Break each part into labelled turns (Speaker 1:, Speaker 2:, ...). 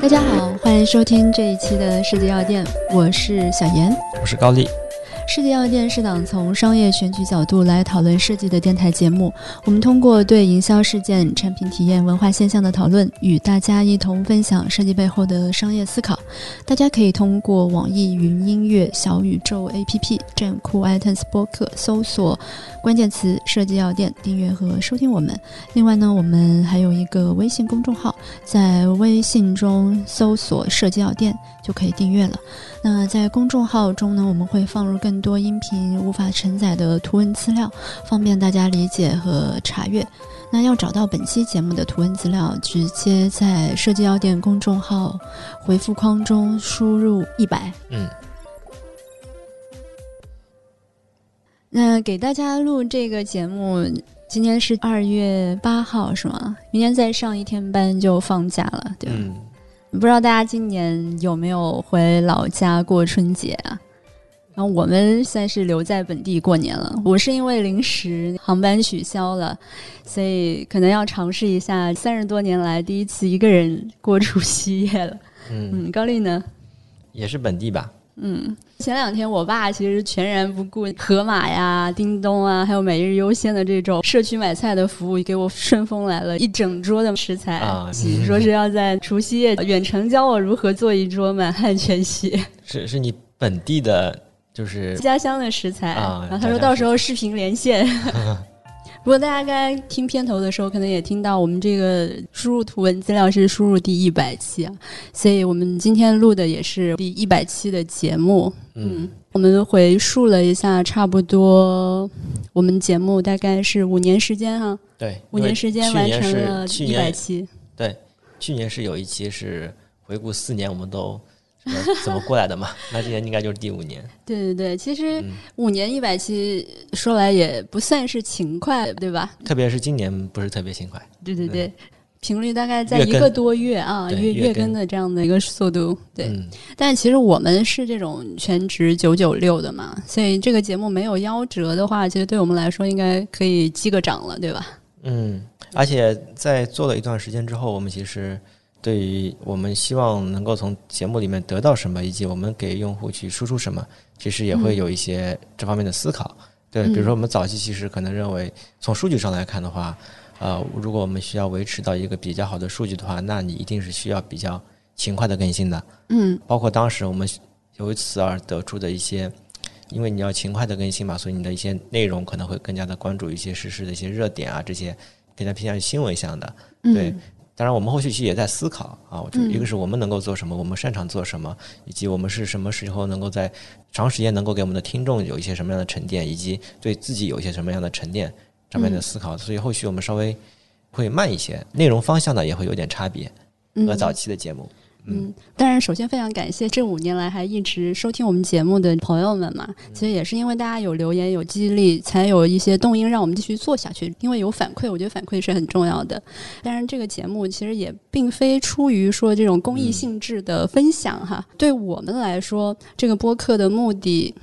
Speaker 1: 大家好，欢迎收听这一期的世界药店，我是小严，
Speaker 2: 我是高丽。
Speaker 1: 世界药店是档从商业选举角度来讨论设计的电台节目。我们通过对营销事件、产品体验、文化现象的讨论，与大家一同分享设计背后的商业思考。大家可以通过网易云音乐、小宇宙 APP、站酷 iTunes 播客搜索关键词“设计药店”，订阅和收听我们。另外呢，我们还有一个微信公众号，在微信中搜索“设计药店”就可以订阅了。那在公众号中呢，我们会放入更多音频无法承载的图文资料，方便大家理解和查阅。那要找到本期节目的图文资料，直接在设计药店公众号回复框中输入一百。
Speaker 2: 嗯。
Speaker 1: 那给大家录这个节目，今天是二月八号，是吗？明天再上一天班就放假了，对吧？不知道大家今年有没有回老家过春节啊？然后我们算是留在本地过年了。我是因为临时航班取消了，所以可能要尝试一下三十多年来第一次一个人过除夕夜了。嗯，高丽呢？
Speaker 2: 也是本地吧。
Speaker 1: 嗯，前两天我爸其实全然不顾盒马呀、叮咚啊，还有每日优鲜的这种社区买菜的服务，给我顺丰来了一整桌的食材，说是要在除夕夜远程教我如何做一桌满汉全席。
Speaker 2: 是是你本地的，就是
Speaker 1: 家乡的食材啊。然后他说到时候视频连线。不过大家刚才听片头的时候，可能也听到我们这个输入图文资料是输入第一百期啊，所以我们今天录的也是第一百期的节目。嗯，我们回述了一下，差不多我们节目大概是五年时间哈。
Speaker 2: 对，
Speaker 1: 五年时间完成了一百期。
Speaker 2: 对，去年是有一期是回顾四年，我们都。怎么过来的嘛？那今年应该就是第五年。
Speaker 1: 对对对，其实五年一百期说来也不算是勤快，对吧？
Speaker 2: 特别是今年不是特别勤快。
Speaker 1: 对对对，频率大概在一个多月啊，月月更的这样的一个速度。对，但其实我们是这种全职九九六的嘛，所以这个节目没有夭折的话，其实对我们来说应该可以击个掌了，对吧？
Speaker 2: 嗯，而且在做了一段时间之后，我们其实。对于我们希望能够从节目里面得到什么，以及我们给用户去输出什么，其实也会有一些这方面的思考。对，比如说我们早期其实可能认为，从数据上来看的话，呃，如果我们需要维持到一个比较好的数据的话，那你一定是需要比较勤快的更新的。
Speaker 1: 嗯，
Speaker 2: 包括当时我们由此而得出的一些，因为你要勤快的更新嘛，所以你的一些内容可能会更加的关注一些实时的一些热点啊，这些更加偏向于新闻向的。对。当然，我们后续其实也在思考啊，我觉得一个是我们能够做什么，我们擅长做什么，以及我们是什么时候能够在长时间能够给我们的听众有一些什么样的沉淀，以及对自己有一些什么样的沉淀上面的思考。所以后续我们稍微会慢一些，内容方向呢也会有点差别和早期的节目。
Speaker 1: 嗯，当然，首先非常感谢这五年来还一直收听我们节目的朋友们嘛。其实也是因为大家有留言、有激励，才有一些动因让我们继续做下去。因为有反馈，我觉得反馈是很重要的。当然，这个节目其实也并非出于说这种公益性质的分享哈。对我们来说，这个播客的目的，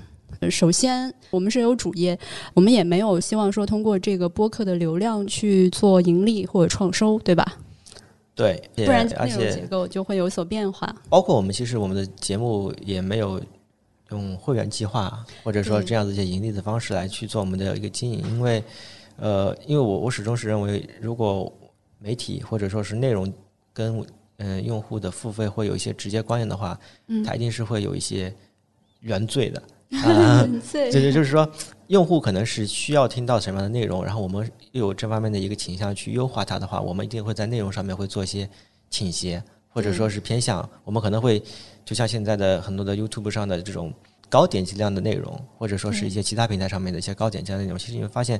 Speaker 1: 首先我们是有主业，我们也没有希望说通过这个播客的流量去做盈利或者创收，对吧？
Speaker 2: 对，
Speaker 1: 不然内容结构就会有所变化。
Speaker 2: 包括我们其实我们的节目也没有用会员计划或者说这样子一些盈利的方式来去做我们的一个经营，因为呃，因为我我始终是认为，如果媒体或者说是内容跟嗯用户的付费会有一些直接关联的话，嗯，它一定是会有一些原罪的。
Speaker 1: 对
Speaker 2: 对，就是说，用户可能是需要听到什么样的内容，然后我们又有这方面的一个倾向去优化它的话，我们一定会在内容上面会做一些倾斜，或者说是偏向。我们可能会就像现在的很多的 YouTube 上的这种高点击量的内容，或者说是一些其他平台上面的一些高点击量内容，其实你会发现，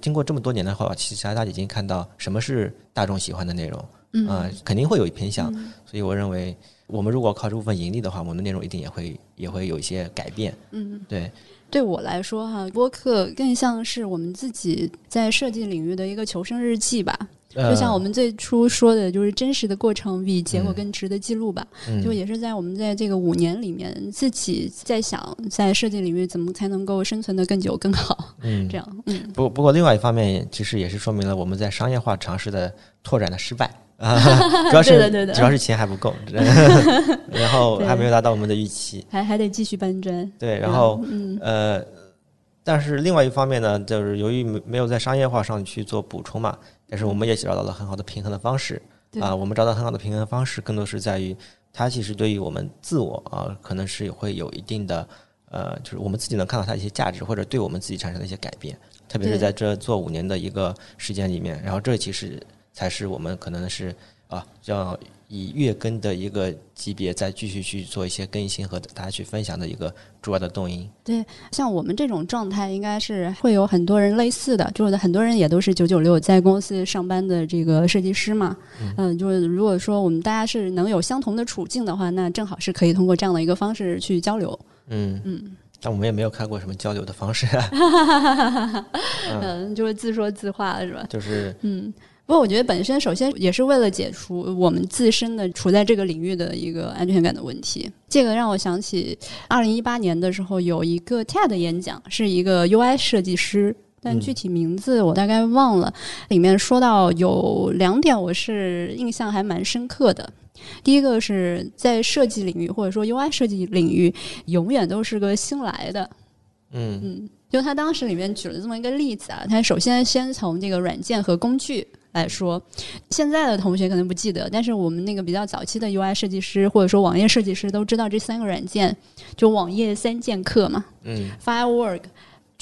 Speaker 2: 经过这么多年的话，其实大家已经看到什么是大众喜欢的内容，啊，肯定会有偏向。所以我认为。我们如果靠这部分盈利的话，我们的内容一定也会也会有一些改变。
Speaker 1: 嗯，
Speaker 2: 对，
Speaker 1: 对我来说哈，播客更像是我们自己在设计领域的一个求生日记吧。就像我们最初说的，就是真实的过程比结果更值得记录吧。
Speaker 2: 嗯
Speaker 1: 就也是在我们在这个五年里面，自己在想，在设计领域怎么才能够生存的更久更好。
Speaker 2: 嗯
Speaker 1: 这样，嗯，
Speaker 2: 不不过另外一方面，其实也是说明了我们在商业化尝试的拓展的失败啊，主要是
Speaker 1: 对的对的
Speaker 2: 主要是钱还不够，然后还没有达到我们的预期。
Speaker 1: 还还得继续搬砖。
Speaker 2: 对，然后
Speaker 1: 嗯
Speaker 2: 呃，但是另外一方面呢，就是由于没没有在商业化上去做补充嘛，但是我们也找到了很好的平衡的方式啊。我们找到很好的平衡的方式，更多是在于它其实对于我们自我啊，可能是会有一定的呃，就是我们自己能看到它一些价值，或者对我们自己产生的一些改变。特别是在这做五年的一个时间里面，然后这其实才是我们可能是啊，要以月更的一个级别再继续去做一些更新和大家去分享的一个主要的动因。
Speaker 1: 对像我们这种状态，应该是会有很多人类似的，就是很多人也都是九九六在公司上班的这个设计师嘛。嗯、就是如果说我们大家是能有相同的处境的话，那正好是可以通过这样的一个方式去交流。
Speaker 2: 嗯
Speaker 1: 嗯
Speaker 2: 但我们也没有看过什么交流的方式，啊
Speaker 1: 嗯，就是自说自话是吧？
Speaker 2: 就是
Speaker 1: 嗯。不过，我觉得本身首先也是为了解除我们自身的处在这个领域的一个安全感的问题。这个让我想起二零一八年的时候有一个 TED 演讲，是一个 UI 设计师，但
Speaker 2: 嗯
Speaker 1: 具体名字我大概忘了。里面说到有两点我是印象还蛮深刻的。第一个是在设计领域或者说 UI 设计领域，永远都是个新来的。
Speaker 2: 嗯
Speaker 1: 嗯，就他当时里面举了这么一个例子啊，他首先先从这个软件和工具来说，现在的同学可能不记得，但是我们那个比较早期的 UI 设计师或者说网页设计师都知道这三个软件，就网页三剑客嘛
Speaker 2: 嗯
Speaker 1: ，Firework、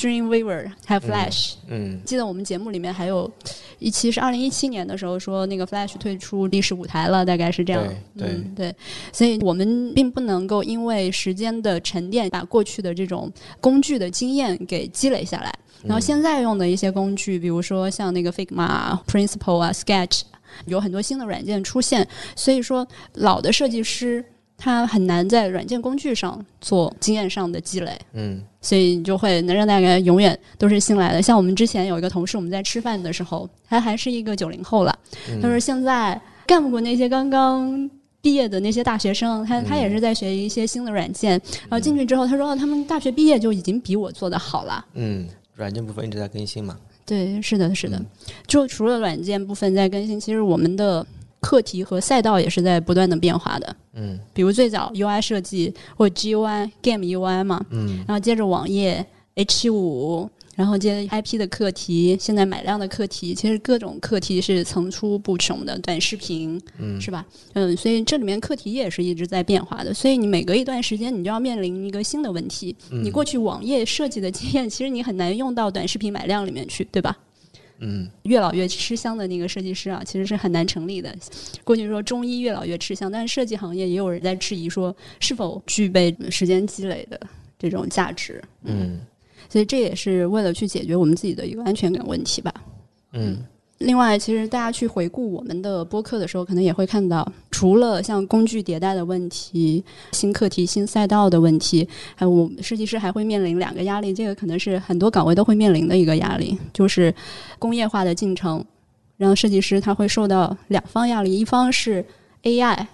Speaker 1: Dreamweaver 还有 Flash。
Speaker 2: 嗯
Speaker 1: 记得我们节目里面还有一期是二零一七年的时候说那个 Flash 退出历史舞台了，大概是这样。
Speaker 2: 对对
Speaker 1: 嗯，对，所以我们并不能够因为时间的沉淀，把过去的这种工具的经验给积累下来。然后现在用的一些工具，比如说像那个 Figma、Principle 啊、Sketch，有很多新的软件出现，所以说老的设计师他很难在软件工具上做经验上的积累。
Speaker 2: 嗯
Speaker 1: 所以就会能让大家永远都是新来的。像我们之前有一个同事，我们在吃饭的时候，他还是一个九零后了，他说现在干不过那些刚刚。毕业的那些大学生，他他也是在学一些新的软件，然后进去之后，他说、哦、他们大学毕业就已经比我做的好了。
Speaker 2: 嗯，软件部分一直在更新嘛。
Speaker 1: 对，是的，是的。就除了软件部分在更新，其实我们的课题和赛道也是在不断的变化的。
Speaker 2: 嗯
Speaker 1: 比如最早 UI 设计或者 GUI、Game UI 嘛，
Speaker 2: 嗯
Speaker 1: 然后接着网页 H 五，然后接着 IP 的课题，现在买量的课题，其实各种课题是层出不穷的，短视频，
Speaker 2: 嗯
Speaker 1: 是吧？嗯，所以这里面课题也是一直在变化的，所以你每隔一段时间，你就要面临一个新的问题。
Speaker 2: 嗯
Speaker 1: 你过去网页设计的经验，其实你很难用到短视频买量里面去，对吧？
Speaker 2: 嗯
Speaker 1: 越老越吃香的那个设计师啊，其实是很难成立的。过去说中医越老越吃香，但是设计行业也有人在质疑说是否具备时间积累的这种价值。
Speaker 2: 嗯
Speaker 1: 所以这也是为了去解决我们自己的一个安全感问题吧。
Speaker 2: 嗯
Speaker 1: 另外，其实大家去回顾我们的播客的时候，可能也会看到，除了像工具迭代的问题、新课题、新赛道的问题，还有我们设计师还会面临两个压力，这个可能是很多岗位都会面临的一个压力，就是工业化的进程，让设计师他会受到两方压力，一方是 AI。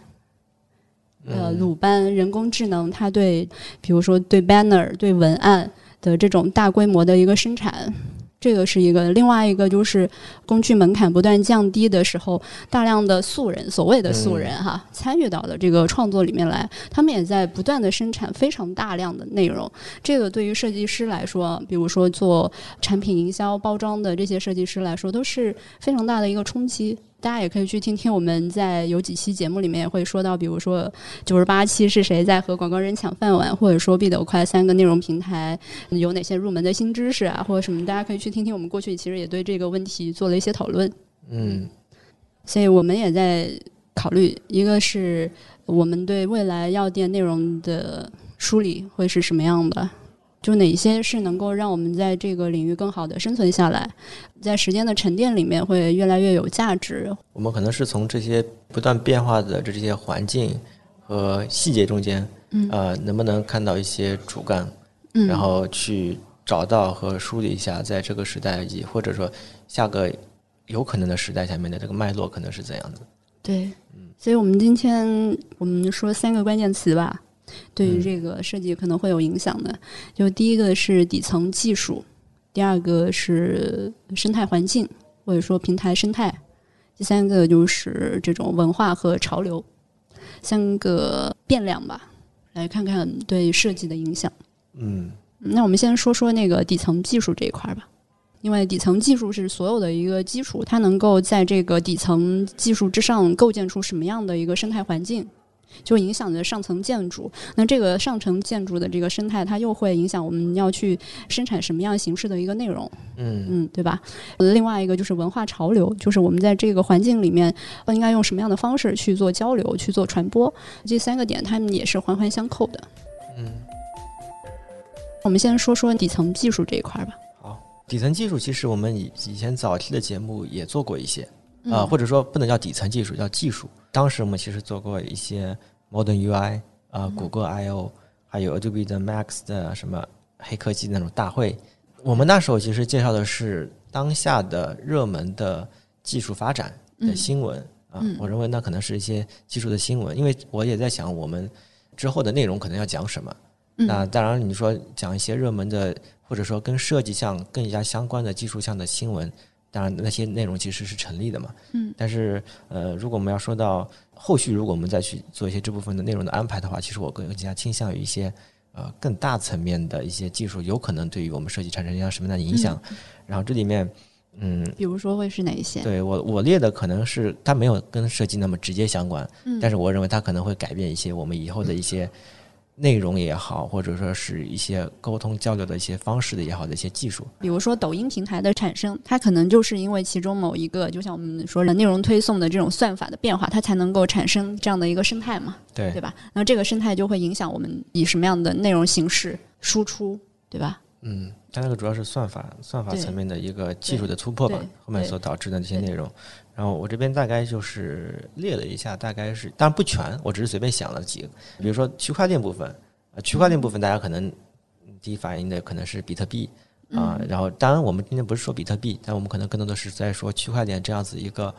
Speaker 1: 呃，鲁班人工智能，它对，比如说对 banner、对文案的这种大规模的一个生产，这个是一个；另外一个就是工具门槛不断降低的时候，大量的素人，所谓的素人哈，参与到了这个创作里面来，他们也在不断的生产非常大量的内容。这个对于设计师来说，比如说做产品营销、包装的这些设计师来说，都是非常大的一个冲击。大家也可以去听听我们在有几期节目里面也会说到，比如说九十八期是谁在和广告人抢饭碗，或者说必得快三个内容平台有哪些入门的新知识啊，或者什么，大家可以去听听。我们过去其实也对这个问题做了一些讨论，
Speaker 2: 嗯
Speaker 1: 所以我们也在考虑，一个是我们对未来药店内容的梳理会是什么样的。就哪些是能够让我们在这个领域更好的生存下来，在时间的沉淀里面会越来越有价值。
Speaker 2: 我们可能是从这些不断变化的这些环境和细节中间，
Speaker 1: 嗯
Speaker 2: 呃，能不能看到一些主干，
Speaker 1: 嗯，
Speaker 2: 然后去找到和梳理一下，在这个时代以或者说下个有可能的时代下面的这个脉络可能是怎样的。
Speaker 1: 对，嗯所以我们今天我们说三个关键词吧，对于这个设计可能会有影响的。就第一个是底层技术，第二个是生态环境或者说平台生态，第三个就是这种文化和潮流，三个变量吧，来看看对设计的影响。
Speaker 2: 嗯，
Speaker 1: 那我们先说说那个底层技术这一块吧。因为底层技术是所有的一个基础，它能够在这个底层技术之上构建出什么样的一个生态环境，就影响着上层建筑。那这个上层建筑的这个生态，它又会影响我们要去生产什么样形式的一个内容，
Speaker 2: 嗯
Speaker 1: 嗯，对吧？另外一个就是文化潮流，就是我们在这个环境里面应该用什么样的方式去做交流、去做传播。这三个点，它们也是环环相扣的。
Speaker 2: 嗯，
Speaker 1: 我们先说说底层技术这一块吧。
Speaker 2: 好底层技术其实我们以以前早期的节目也做过一些，
Speaker 1: 嗯
Speaker 2: 啊、或者说不能叫底层技术，叫技术。当时我们其实做过一些 Modern UI 啊、谷歌 I/O，还有 Adobe 的 Max 的什么黑科技那种大会。我们那时候其实介绍的是当下的热门的技术发展的新闻、啊，我认为那可能是一些技术的新闻，因为我也在想我们之后的内容可能要讲什么。
Speaker 1: 嗯
Speaker 2: 那当然，你说讲一些热门的，或者说跟设计项更加相关的技术项的新闻，当然那些内容其实是成立的嘛。
Speaker 1: 嗯。
Speaker 2: 但是呃，如果我们要说到后续，如果我们再去做一些这部分的内容的安排的话，其实我更加倾向于一些呃更大层面的一些技术，有可能对于我们设计产生一样什么样的影响。然后这里面，嗯，
Speaker 1: 比如说会是哪一些？
Speaker 2: 对我我列的可能是它没有跟设计那么直接相关，
Speaker 1: 嗯
Speaker 2: 但是我认为它可能会改变一些我们以后的一些内容也好，或者说是一些沟通交流的一些方式的也好的一些技术。
Speaker 1: 比如说抖音平台的产生，它可能就是因为其中某一个，就像我们说的内容推送的这种算法的变化，它才能够产生这样的一个生态嘛，
Speaker 2: 对
Speaker 1: 对吧？那这个生态就会影响我们以什么样的内容形式输出，对吧？
Speaker 2: 嗯，它那个主要是算法算法层面的一个技术的突破吧，后面所导致的这些内容。然后我这边大概就是列了一下，大概是当然不全，我只是随便想了几个，比如说区块链部分，啊，区块链部分大家可能第一反应的可能是比特币啊、然后当然我们今天不是说比特币，但我们可能更多的是在说区块链这样子一个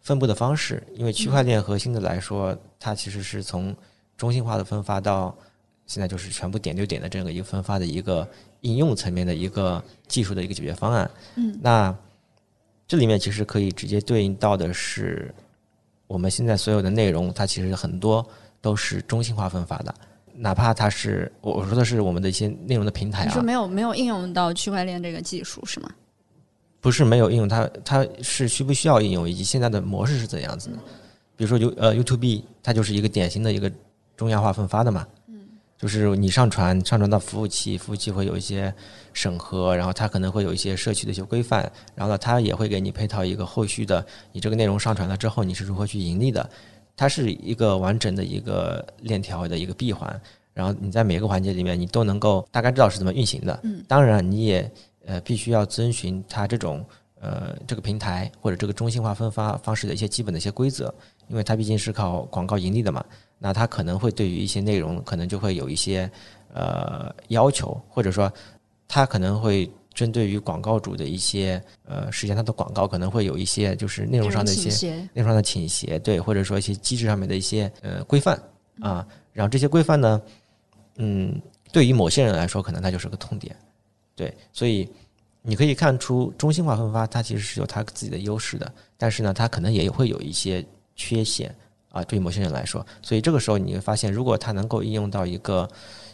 Speaker 2: 分布的方式，因为区块链核心的来说，它其实是从中心化的分发到现在就是全部点对点的这样一个分发的一个应用层面的一个技术的一个解决方案。
Speaker 1: 嗯，
Speaker 2: 那这里面其实可以直接对应到的是我们现在所有的内容，它其实很多都是中心化分发的，哪怕它是我我说的是我们的一些内容的平台啊
Speaker 1: 你说，没有没有应用到区块链这个技术是吗？
Speaker 2: 不是没有应用，它它是需不需要应用，以及现在的模式是怎样子的。比如说 U 呃 YouTube，它就是一个典型的一个中央化分发的嘛，就是你上传上传到服务器，服务器会有一些审核，然后它可能会有一些社区的一些规范，然后呢，它也会给你配套一个后续的，你这个内容上传了之后，你是如何去盈利的，它是一个完整的一个链条的一个闭环，然后你在每个环节里面，你都能够大概知道是怎么运行的。
Speaker 1: 嗯，
Speaker 2: 当然你也呃必须要遵循它这种呃这个平台或者这个中心化分发方式的一些基本的一些规则，因为它毕竟是靠广告盈利的嘛。那它可能会对于一些内容，可能就会有一些呃要求，或者说它可能会针对于广告主的一些呃实现它的广告，可能会有一些就是内容上的一些内容上的倾斜，对，或者说一些机制上面的一些呃规范啊，然后这些规范呢，嗯，对于某些人来说，可能它就是个痛点，对，所以你可以看出中心化分发它其实是有它自己的优势的，但是呢，它可能也会有一些缺陷啊，对于某些人来说，所以这个时候你会发现，如果它能够应用到一个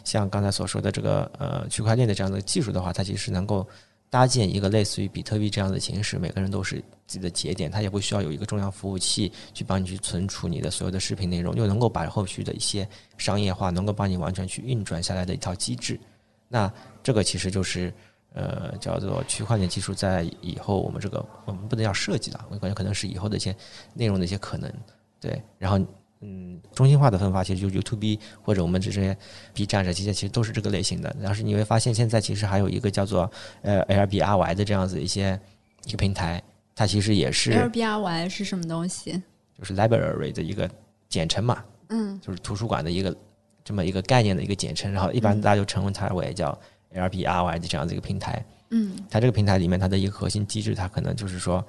Speaker 2: 像刚才所说的这个呃区块链的这样的技术的话，它其实能够搭建一个类似于比特币这样的形式，每个人都是自己的节点，它也不需要有一个中央服务器去帮你去存储你的所有的视频内容，又能够把后续的一些商业化，能够帮你完全去运转下来的一套机制。那这个其实就是呃叫做区块链技术在以后我们这个我们不能叫设计了，我感觉可能是以后的一些内容的一些可能。对，然后嗯，中心化的分发其实就是 YouTube 或者我们这些 B 站这些其实都是这个类型的。但是你会发现现在其实还有一个叫做呃 LBRY 的这样子一些一个平台，它其实也是
Speaker 1: LBRY 是什么东西？
Speaker 2: 就是 library 的一个简称嘛，
Speaker 1: 嗯
Speaker 2: 就是图书馆的一个这么一个概念的一个简称，然后一般大家就称呼它为叫 LBRY 的这样子一个平台。
Speaker 1: 嗯
Speaker 2: 它这个平台里面它的一个核心机制，它可能就是说，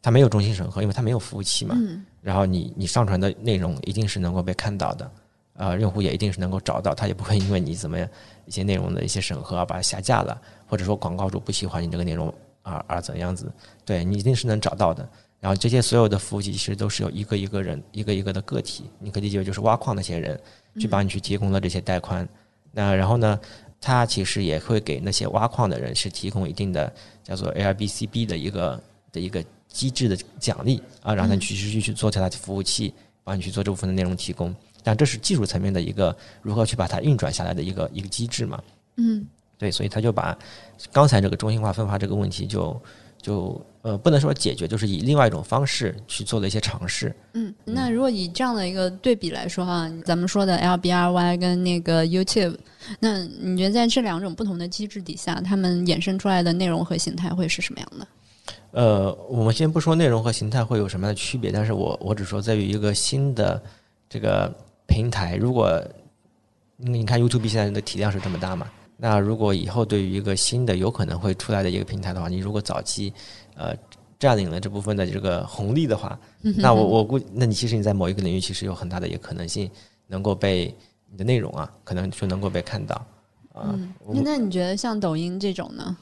Speaker 2: 它没有中心审核，因为它没有服务器嘛。
Speaker 1: 嗯
Speaker 2: 然后你你上传的内容一定是能够被看到的，呃，用户也一定是能够找到，他也不会因为你怎么样一些内容的一些审核啊把它下架了，或者说广告主不喜欢你这个内容啊而怎样子，对你一定是能找到的。然后这些所有的服务器其实都是由一个一个人一个一个的个体，你可以理解为就是挖矿那些人去帮你去提供了这些带宽。那然后呢，它其实也会给那些挖矿的人是提供一定的叫做 ARBCB 的一个的一个机制的奖励啊，让他去持续去做其他服务器，帮你去做这部分的内容提供。但这是技术层面的一个如何去把它运转下来的一个一个机制嘛？
Speaker 1: 嗯
Speaker 2: 对，所以他就把刚才这个中心化分发这个问题就就呃不能说解决，就是以另外一种方式去做了一些尝试。
Speaker 1: 嗯。那如果以这样的一个对比来说哈，咱们说的 LBRY 跟那个 YouTube，那你觉得在这两种不同的机制底下，他们衍生出来的内容和形态会是什么样的？
Speaker 2: 呃，我们先不说内容和形态会有什么样的区别，但是我我只说在于一个新的这个平台，如果你看 YouTube 现在的体量是这么大嘛，那如果以后对于一个新的有可能会出来的一个平台的话，你如果早期呃占领了这部分的这个红利的话，那我我估，那你其实你在某一个领域其实有很大的一个可能性能够被你的内容啊，可能就能够被看到啊。我
Speaker 1: 那那你觉得像抖音这种呢？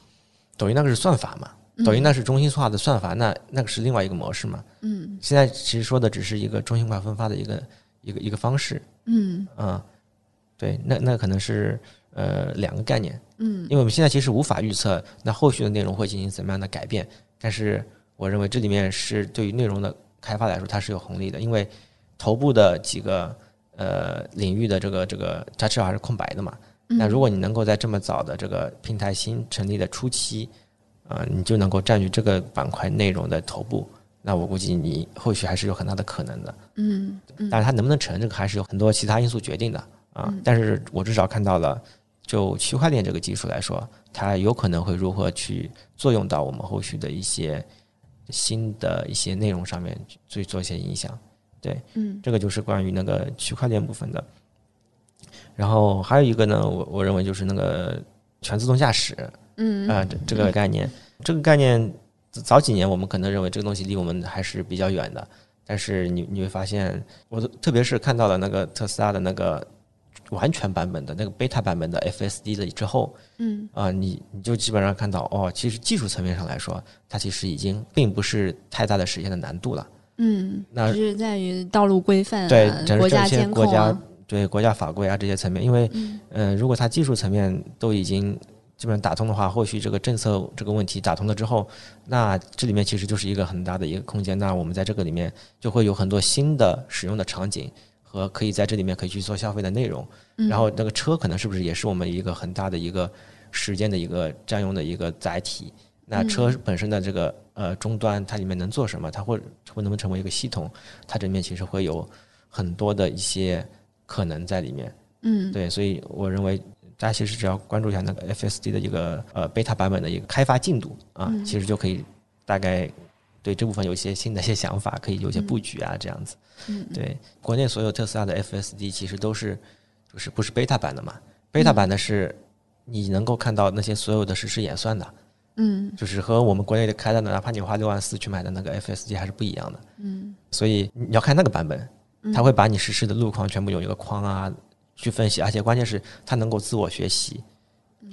Speaker 2: 抖音那个是算法嘛，抖音那是中心化的算法，那那个是另外一个模式嘛。
Speaker 1: 嗯。
Speaker 2: 现在其实说的只是一个中心化分发的一个一个一个方式，
Speaker 1: 嗯。
Speaker 2: 啊、对，那那可能是呃两个概念，
Speaker 1: 嗯。
Speaker 2: 因为我们现在其实无法预测那后续的内容会进行怎么样的改变，但是我认为这里面是对于内容的开发来说它是有红利的，因为头部的几个呃领域的这个这个它至少还是空白的嘛，那如果你能够在这么早的这个平台新成立的初期，啊、你就能够占据这个板块内容的头部，那我估计你后续还是有很大的可能的。
Speaker 1: 嗯
Speaker 2: 但是它能不能成，这个还是有很多其他因素决定的啊。但是我至少看到了，就区块链这个技术来说，它有可能会如何去作用到我们后续的一些新的一些内容上面去做一些影响。对，
Speaker 1: 嗯
Speaker 2: 这个就是关于那个区块链部分的。然后还有一个呢，我我认为就是那个全自动驾驶，
Speaker 1: 嗯。
Speaker 2: 啊、这这个概念，这个概念早几年我们可能认为这个东西离我们还是比较远的，但是你你会发现，我都特别是看到了那个特斯拉的那个完全版本的那个 beta 版本的 FSD 的之后，
Speaker 1: 嗯。
Speaker 2: 啊、你你就基本上看到哦，其实技术层面上来说，它其实已经并不是太大的实现的难度了。
Speaker 1: 嗯，
Speaker 2: 那
Speaker 1: 就是在于道路规范、啊、
Speaker 2: 对整
Speaker 1: 国
Speaker 2: 这些
Speaker 1: 家监控、
Speaker 2: 国家
Speaker 1: 啊，
Speaker 2: 对国家法规啊这些层面，因为
Speaker 1: 嗯。
Speaker 2: 呃，如果它技术层面都已经基本上打通的话，或许这个政策这个问题打通了之后，那这里面其实就是一个很大的一个空间。那我们在这个里面就会有很多新的使用的场景和可以在这里面可以去做消费的内容。
Speaker 1: 嗯
Speaker 2: 然后那个车可能是不是也是我们一个很大的一个时间的一个占用的一个载体？那车
Speaker 1: 嗯
Speaker 2: 本身的这个呃终端，它里面能做什么？它会会能不能成为一个系统？它这里面其实会有很多的一些可能在里面。
Speaker 1: 嗯
Speaker 2: 对，所以我认为大家其实只要关注一下那个 FSD 的一个呃 beta 版本的一个开发进度啊，
Speaker 1: 嗯。
Speaker 2: 其实就可以大概对这部分有一些新的一些想法，可以有一些布局啊，这样子。
Speaker 1: 嗯
Speaker 2: 对，国内所有特斯拉的 FSD 其实都是就是不是 beta 版的嘛，beta 版的是你能够看到那些所有的实时演算的，
Speaker 1: 嗯。
Speaker 2: 就是和我们国内的开的，哪怕你花六万四去买的那个 FSD 还是不一样的。
Speaker 1: 嗯。
Speaker 2: 所以你要看那个版本，它会把你实时的路况全部有一个框啊去分析，而且关键是它能够自我学习，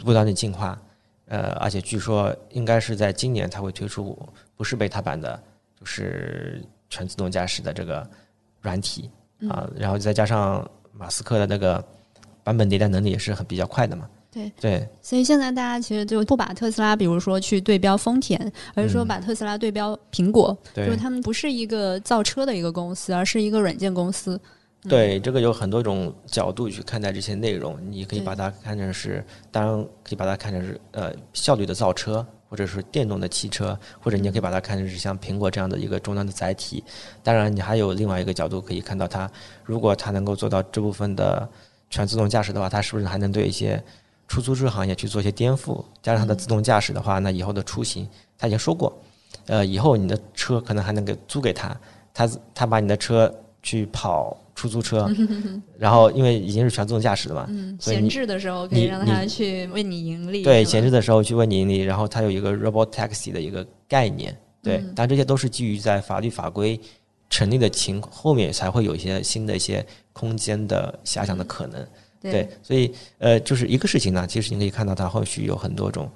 Speaker 2: 不断的进化。呃，而且据说应该是在今年才会推出不是贝塔版的，就是全自动驾驶的这个软体啊，然后再加上马斯克的那个版本迭代能力也是很比较快的嘛。
Speaker 1: 对
Speaker 2: 对
Speaker 1: 所以现在大家其实就不把特斯拉，比如说去对标丰田，而是说
Speaker 2: 嗯
Speaker 1: 把特斯拉对标苹果，
Speaker 2: 对
Speaker 1: 就是他们不是一个造车的一个公司，而是一个软件公司。
Speaker 2: 对，这个有很多种角度去看待这些内容，你可以把它看成是，当然可以把它看成是呃效率的造车，或者是电动的汽车，或者你也可以把它看成是像苹果这样的一个终端的载体。当然，你还有另外一个角度可以看到它，如果它能够做到这部分的全自动驾驶的话，它是不是还能对一些出租车行业去做一些颠覆？加上它的自动驾驶的话，那以后的出行，他已经说过，呃，以后你的车可能还能给租给他，他他把你的车去跑出租车，然后因为已经是全自动驾驶的嘛，
Speaker 1: 闲置的时候可以让它去为你盈利。
Speaker 2: 对，闲置的时候去为你盈利，然后它有一个 robot taxi 的一个概念对，
Speaker 1: 嗯
Speaker 2: 但这些都是基于在法律法规成立的情后面才会有一些新的一些空间的遐想的可能。对，所以呃，就是一个事情呢，其实你可以看到它后续有很多种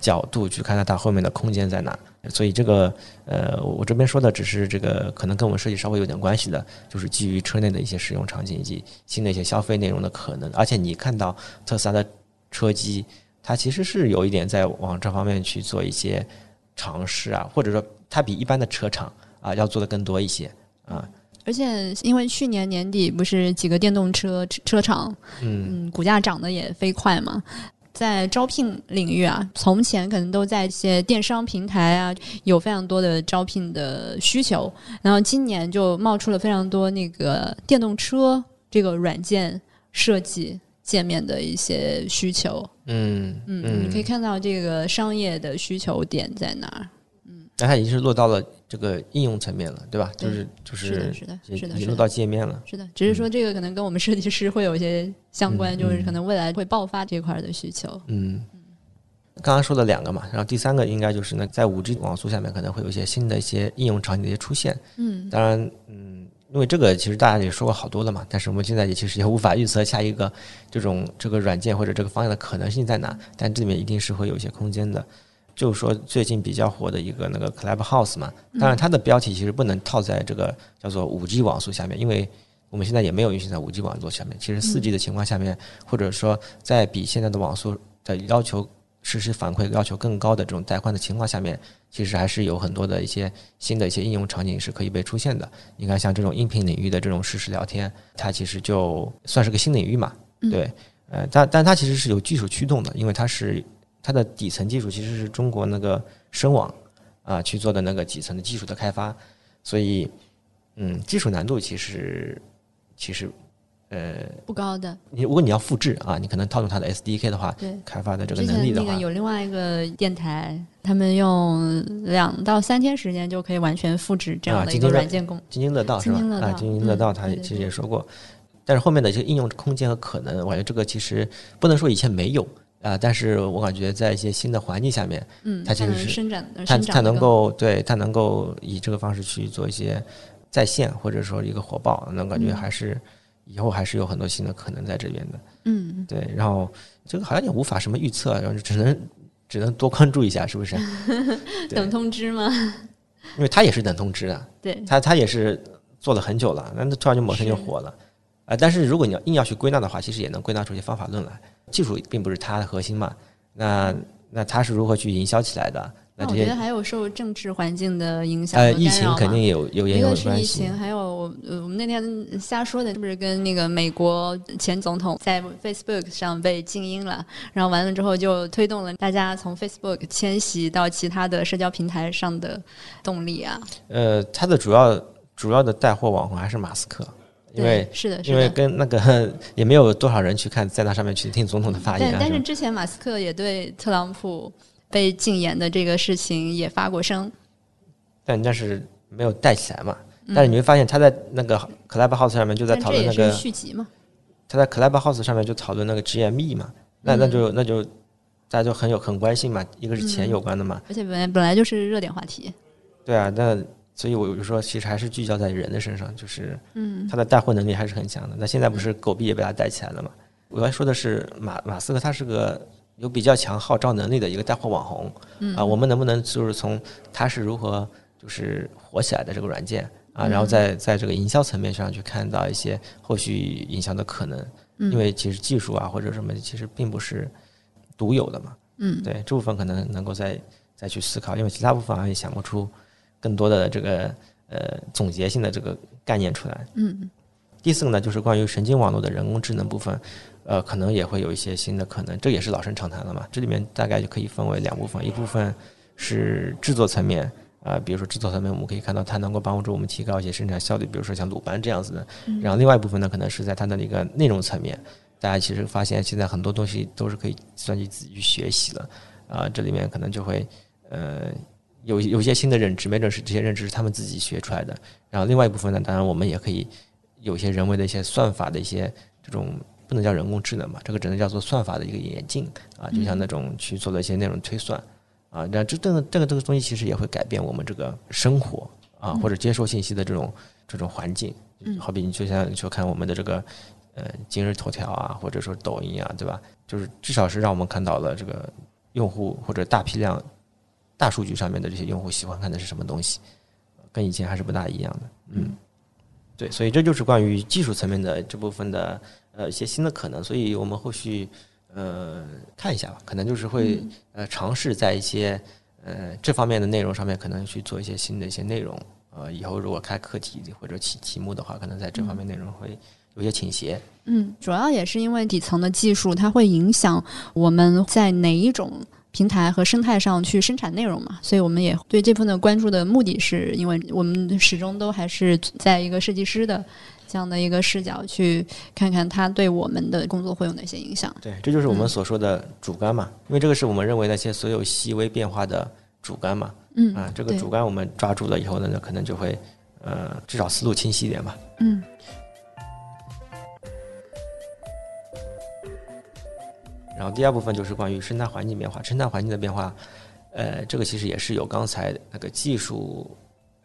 Speaker 2: 角度去看看它后面的空间在哪。所以这个呃，我这边说的只是这个可能跟我们设计稍微有点关系的，就是基于车内的一些使用场景以及新的一些消费内容的可能。而且你看到特斯拉的车机，它其实是有一点在往这方面去做一些尝试啊，或者说它比一般的车厂啊要做的更多一些啊。
Speaker 1: 而且因为去年年底不是几个电动车车厂，
Speaker 2: 嗯
Speaker 1: 嗯，股价涨得也飞快嘛。在招聘领域啊，从前可能都在一些电商平台啊，有非常多的招聘的需求。然后今年就冒出了非常多那个电动车这个软件设计界面的一些需求。
Speaker 2: 嗯
Speaker 1: 嗯，你可以看到这个商业的需求点在哪儿。
Speaker 2: 嗯那它已经是落到了这个应用层面了，对吧？就是就是
Speaker 1: 的，是的，是的，是的。
Speaker 2: 已经落到界面了。
Speaker 1: 是的，只是说这个可能跟我们设计师会有一些相关，
Speaker 2: 嗯
Speaker 1: 就是可能未来会爆发这块儿的需求。
Speaker 2: 嗯，刚刚说了两个嘛，然后第三个应该就是呢，在五 G 网速下面可能会有一些新的一些应用场景的一些出现。
Speaker 1: 嗯
Speaker 2: 当然，嗯，因为这个其实大家也说过好多了嘛，但是我们现在也其实也无法预测下一个这种这个软件或者这个方向的可能性在哪，但这里面一定是会有一些空间的。就是说最近比较火的一个那个 Clubhouse 嘛，当然它的标题其实不能套在这个叫做五 G 网速下面，因为我们现在也没有运行在五 G 网络下面。其实四 G 的情况下面，或者说在比现在的网速的要求实时反馈要求更高的这种带宽的情况下面，其实还是有很多的一些新的一些应用场景是可以被出现的。你看，像这种音频领域的这种实时聊天，它其实就算是个新领域嘛，
Speaker 1: 嗯
Speaker 2: 对，呃，但但它其实是有技术驱动的，因为它是它的底层技术其实是中国那个深网啊去做的那个底层的技术的开发，所以嗯，技术难度其实其实呃，
Speaker 1: 不高的，
Speaker 2: 你如果你要复制啊，你可能套用它的 SDK 的话，
Speaker 1: 对。
Speaker 2: 开发的这个能力的话。
Speaker 1: 那个，有另外一个电台，他们用两到三天时间就可以完全复制这样的一个软件工。
Speaker 2: 津津乐道是吧？啊，津津乐道，
Speaker 1: 嗯对对
Speaker 2: 它也其实
Speaker 1: 对
Speaker 2: 也说过，但是后面的这些应用空间和可能，我感觉这个其实不能说以前没有啊，但是我感觉在一些新的环境下面，
Speaker 1: 嗯，
Speaker 2: 它其实是它它能够对它能够以这个方式去做一些在线或者说一个火爆，那感觉
Speaker 1: 嗯
Speaker 2: 还是以后还是有很多新的可能在这边的。
Speaker 1: 嗯，
Speaker 2: 对，然后这个好像也无法什么预测，然后只能只能多关注一下，是不是？
Speaker 1: 等通知吗？
Speaker 2: 因为他也是等通知的，
Speaker 1: 对，
Speaker 2: 他他也是做了很久了，那突然就某天就火了。啊、但是如果你要硬要去归纳的话，其实也能归纳出一些方法论来。技术并不是它的核心嘛，那那它是如何去营销起来的？那
Speaker 1: 我觉得还有受政治环境的影响
Speaker 2: 呃，疫情肯定有有也有
Speaker 1: 一个是
Speaker 2: 关系
Speaker 1: 疫情，。还有呃，我们那天瞎说的，是不是跟那个美国前总统在 Facebook 上被静音了？然后完了之后，就推动了大家从 Facebook 迁徙到其他的社交平台上的动力啊。
Speaker 2: 呃，它的主要主要的带货网红还是马斯克，因为
Speaker 1: 是的，是
Speaker 2: 因为。跟那个也没有多少人去看，在那上面去听总统的发言啊。
Speaker 1: 但但是之前马斯克也对特朗普被禁言的这个事情也发过声，
Speaker 2: 但但是没有带起来嘛。但是你会发现他在那个 Clubhouse 上面就在讨论那个，
Speaker 1: 续集嘛。
Speaker 2: 他在 Clubhouse 上面就讨论那个 GME 嘛，那那就那就大家就很有很关心嘛，一个是钱
Speaker 1: 嗯
Speaker 2: 有关的嘛，
Speaker 1: 而且本来本来就是热点话题。
Speaker 2: 对啊，那所以我就说其实还是聚焦在人的身上，就是
Speaker 1: 嗯
Speaker 2: 他的带货能力还是很强的。那现在不是狗币也被他带起来了嘛？我要说的是马马斯克他是个有比较强号召能力的一个带货网红
Speaker 1: 嗯
Speaker 2: 啊，我们能不能就是从他是如何就是火起来的这个软件啊，
Speaker 1: 嗯
Speaker 2: 然后在在这个营销层面上去看到一些后续营销的可能，
Speaker 1: 嗯
Speaker 2: 因为其实技术啊或者什么其实并不是独有的嘛，
Speaker 1: 嗯
Speaker 2: 对这部分可能能够再再去思考，因为其他部分好像也想不出更多的这个呃总结性的这个概念出来。
Speaker 1: 嗯
Speaker 2: 第四个呢，就是关于神经网络的人工智能部分，呃，可能也会有一些新的可能，这也是老生常谈了嘛。这里面大概就可以分为两部分，一部分是制作层面。啊、比如说制作层面，我们可以看到它能够帮助我们提高一些生产效率，比如说像鲁班这样子的。然后另外一部分呢，可能是在它的一个内容层面，大家其实发现现在很多东西都是可以计算机自己去学习了，啊、这里面可能就会呃有有一些新的认知，没准是这些认知是他们自己学出来的。然后另外一部分呢，当然我们也可以有一些人为的一些算法的一些这种不能叫人工智能嘛，这个只能叫做算法的一个演进啊，就像那种去做的一些内容推算啊，那这这个这个这个东西其实也会改变我们这个生活啊，或者接受信息的这种这种环境。
Speaker 1: 嗯
Speaker 2: 好比你就像你说看我们的这个呃今日头条啊，或者说抖音啊，对吧？就是至少是让我们看到了这个用户或者大批量大数据上面的这些用户喜欢看的是什么东西，跟以前还是不大一样的。嗯，对，所以这就是关于技术层面的这部分的呃一些新的可能，所以我们后续呃看一下吧，可能就是会呃尝试在一些呃这方面的内容上面，可能去做一些新的一些内容。呃，以后如果开课题或者题题目的话，可能在这方面内容会有些倾斜。
Speaker 1: 嗯，主要也是因为底层的技术，它会影响我们在哪一种平台和生态上去生产内容嘛，所以我们也对这部分的关注的目的是，因为我们始终都还是在一个设计师的这样的一个视角去看看它对我们的工作会有哪些影响。
Speaker 2: 对，这就是我们所说的主干嘛，因为这个是我们认为那些所有细微变化的主干嘛。
Speaker 1: 嗯
Speaker 2: 啊，这个主干我们抓住了以后呢，那可能就会呃至少思路清晰一点吧。
Speaker 1: 嗯
Speaker 2: 然后第二部分就是关于生态环境变化，生态环境的变化，呃，这个其实也是有刚才那个技术，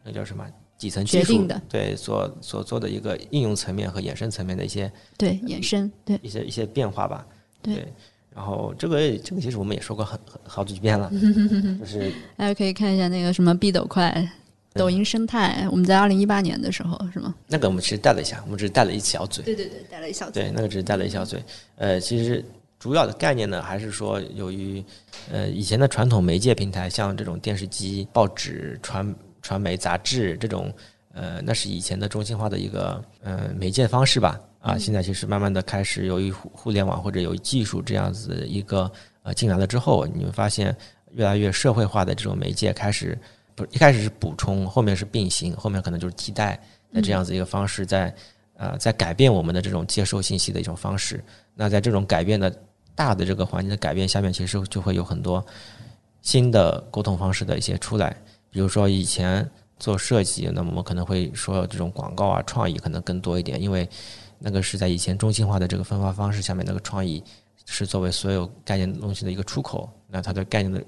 Speaker 2: 那叫什么底层技术
Speaker 1: 决定的
Speaker 2: 对所所做的一个应用层面和衍生层面的一些
Speaker 1: 对，衍生对
Speaker 2: 一些一些变化吧。
Speaker 1: 对
Speaker 2: 然后这个这个其实我们也说过很很好几遍了，就是
Speaker 1: 大家可以看一下那个什么 B 抖快。抖音生态，我们在二零一八年的时候是吗？
Speaker 2: 那个我们其实带了一下，我们只是带了一小嘴。
Speaker 1: 对对对，带了一小嘴
Speaker 2: 对，那个只是带了一小嘴。呃，其实主要的概念呢，还是说由于呃以前的传统媒介平台，像这种电视机、报纸、传传媒、杂志这种，呃，那是以前的中心化的一个呃媒介方式吧。啊，现在其实慢慢的开始由于互互联网或者由于技术这样子一个呃进来了之后，你会发现越来越社会化的这种媒介开始。不，一开始是补充，后面是并行，后面可能就是替代的这样子一个方式在，呃，在改变我们的这种接收信息的一种方式。那在这种改变的大的这个环境的改变下面，其实就会有很多新的沟通方式的一些出来。比如说以前做设计，那么我们可能会说这种广告啊、创意可能更多一点，因为那个是在以前中心化的这个分发方式下面，那个创意是作为所有概念东西的一个出口，那它的概念的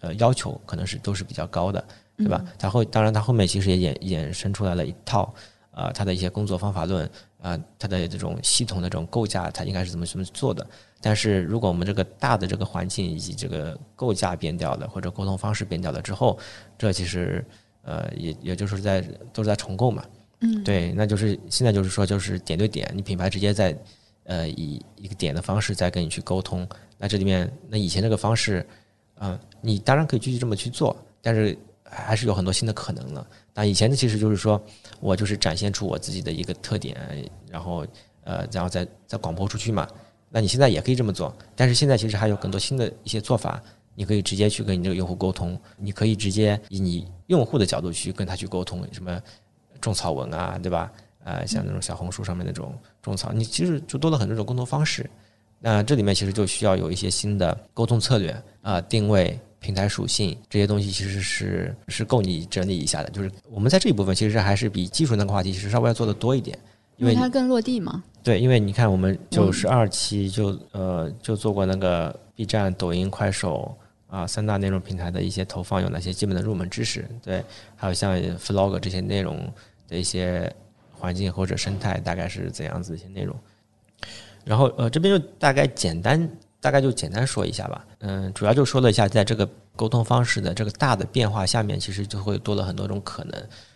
Speaker 2: 呃要求可能是都是比较高的。对吧？它后当然，它后面其实也衍衍生出来了一套，呃，它的一些工作方法论，啊、它的这种系统的这种构架，它应该是怎么怎么做的。但是如果我们这个大的这个环境以及这个构架变掉了，或者沟通方式变掉了之后，这其实呃也也就是在都是在重构嘛。
Speaker 1: 嗯，
Speaker 2: 对，那就是现在就是说就是点对点，你品牌直接在呃以一个点的方式在跟你去沟通。那这里面那以前这个方式，啊、你当然可以继续这么去做，但是。还是有很多新的可能了。那以前的其实就是说我就是展现出我自己的一个特点，然后呃，然后再再广播出去嘛。那你现在也可以这么做，但是现在其实还有更多新的一些做法，你可以直接去跟你这个用户沟通，你可以直接以你用户的角度去跟他去沟通，什么种草文啊，对吧？呃，像那种小红书上面那种种草，你其实就多了很多种沟通方式。那这里面其实就需要有一些新的沟通策略啊、呃，定位。平台属性这些东西其实是是够你整理一下的，就是我们在这一部分其实还是比技术那个话题其实稍微要做的多一点，因为
Speaker 1: 它更落地嘛。
Speaker 2: 对，因为你看我们九十二期就呃就做过那个 B 站、抖音、快手啊三大内容平台的一些投放有哪些基本的入门知识，对，还有像 Vlog 这些内容的一些环境或者生态大概是怎样子一些内容，然后呃这边就大概简单。大概就简单说一下吧，嗯，主要就说了一下，在这个沟通方式的这个大的变化下面，其实就会多了很多种可能。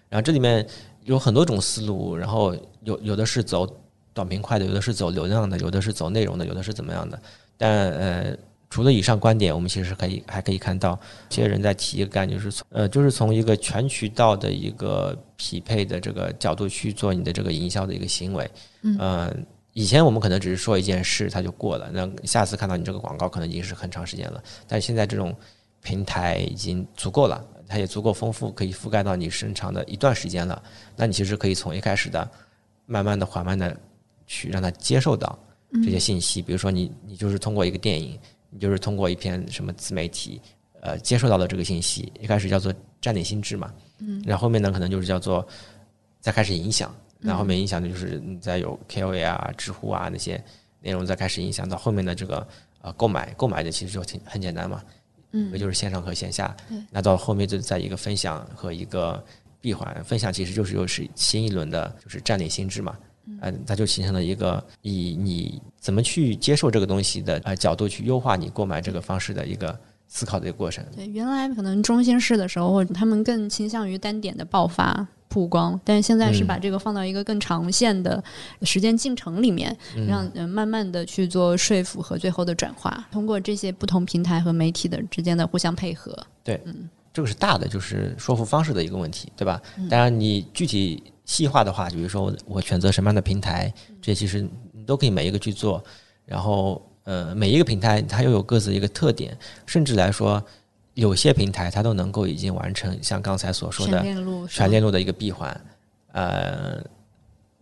Speaker 2: 然后这里面有很多种思路，然后有有的是走短平快的，有的是走流量的，有的是走内容的，有的是怎么样的。但呃，除了以上观点，我们其实可以还可以看到，一些人在提一个概念，就是从呃，就是从一个全渠道的一个匹配的这个角度去做你的这个营销的一个行为，
Speaker 1: 嗯。
Speaker 2: 呃以前我们可能只是说一件事，它就过了。那下次看到你这个广告，可能已经是很长时间了。但现在这种平台已经足够了，它也足够丰富，可以覆盖到你生长的一段时间了。那你其实可以从一开始的，慢慢的、缓慢的去让他接受到这些信息。比如说你，你就是通过一个电影，你就是通过一篇什么自媒体，呃，接受到的这个信息。一开始叫做占领心智嘛，嗯，然后后面呢，可能就是叫做再开始影响。然后后面影响的就是你再有 KOL 啊、知乎啊那些内容再开始影响到后面的这个呃购买，购买的其实就挺很简单嘛，
Speaker 1: 嗯。
Speaker 2: 也就是线上和线下。
Speaker 1: 对，
Speaker 2: 那到后面就在一个分享和一个闭环。分享其实就是又是新一轮的，就是占领心智嘛，嗯，它就形成了一个以你怎么去接受这个东西的呃角度去优化你购买这个方式的一个思考的一个过程。
Speaker 1: 对，原来可能中心式的时候，或者他们更倾向于单点的爆发曝光，但是现在是
Speaker 2: 嗯
Speaker 1: 把这个放到一个更长线的时间进程里面，
Speaker 2: 嗯
Speaker 1: 让呃慢慢的去做说服和最后的转化，通过这些不同平台和媒体的之间的互相配合。
Speaker 2: 这个是大的，就是说服方式的一个问题，对吧？当然，你具体细化的话，比如说我我选择什么样的平台，这些其实你都可以每一个去做。然后，呃，每一个平台它又有各自的一个特点，甚至来说，有些平台它都能够已经完成像刚才所说的
Speaker 1: 全链路
Speaker 2: 全链路的一个闭环，呃，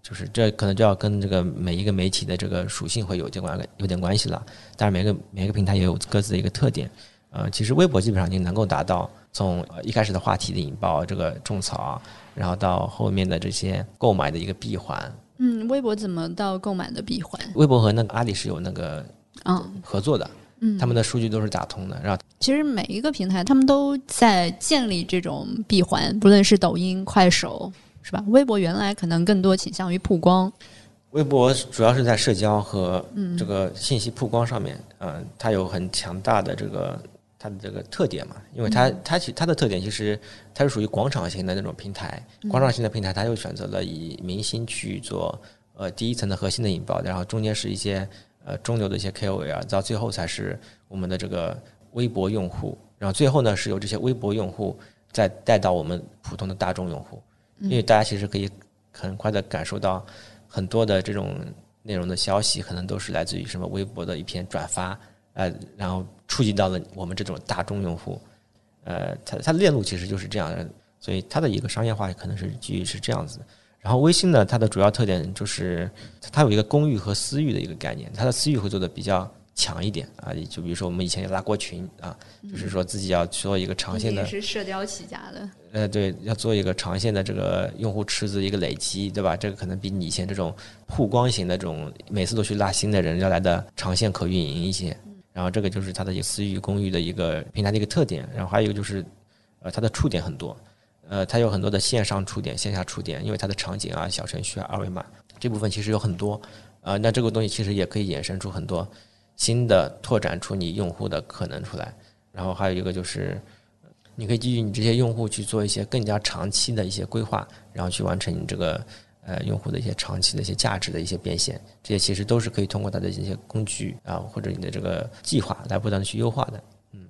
Speaker 2: 就是这可能就要跟这个每一个媒体的这个属性会有点关有点关系了。当然，每个每个平台也有各自的一个特点。呃，其实微博基本上已经能够达到从呃一开始的话题的引爆，这个种草啊，然后到后面的这些购买的一个闭环。
Speaker 1: 嗯，微博怎么到购买的闭环？
Speaker 2: 微博和那个阿里是有那个
Speaker 1: 嗯
Speaker 2: 合作的，
Speaker 1: 嗯，
Speaker 2: 他们的数据都是打通的，然后
Speaker 1: 其实每一个平台他们都在建立这种闭环，不论是抖音、快手，是吧？微博原来可能更多倾向于曝光，
Speaker 2: 微博主要是在社交和这个信息曝光上面，嗯、它有很强大的这个它的这个特点嘛，因为它它其它的特点其实它是属于广场型的那种平台，广场型的平台它又选择了以明星去做呃第一层的核心的引爆，然后中间是一些呃中流的一些 KOL，到最后才是我们的这个微博用户，然后最后呢是由这些微博用户再带到我们普通的大众用户，因为大家其实可以很快的感受到很多的这种内容的消息，可能都是来自于什么微博的一篇转发，呃，然后触及到了我们这种大众用户，呃，它它的链路其实就是这样的，所以它的一个商业化可能是基于是这样子。然后微信呢，它的主要特点就是它有一个公域和私域的一个概念，它的私域会做的比较强一点啊，就比如说我们以前也拉过群啊，就是说自己要做一个长线的
Speaker 1: 也是社交起家的，
Speaker 2: 呃，对，要做一个长线的这个用户池子一个累积，对吧？这个可能比你以前这种曝光型的这种每次都去拉新的人要来的长线可运营一些。然后这个就是它的一个私域公寓的一个平台的一个特点。然后还有一个就是，呃，它的触点很多，呃，它有很多的线上触点、线下触点，因为它的场景啊、小程序啊、二维码这部分其实有很多。呃，那这个东西其实也可以衍生出很多新的拓展出你用户的可能出来。然后还有一个就是。你可以基于你这些用户去做一些更加长期的一些规划，然后去完成你这个呃用户的一些长期的一些价值的一些变现，这些其实都是可以通过它的一些工具啊或者你的这个计划来不断的去优化的。嗯，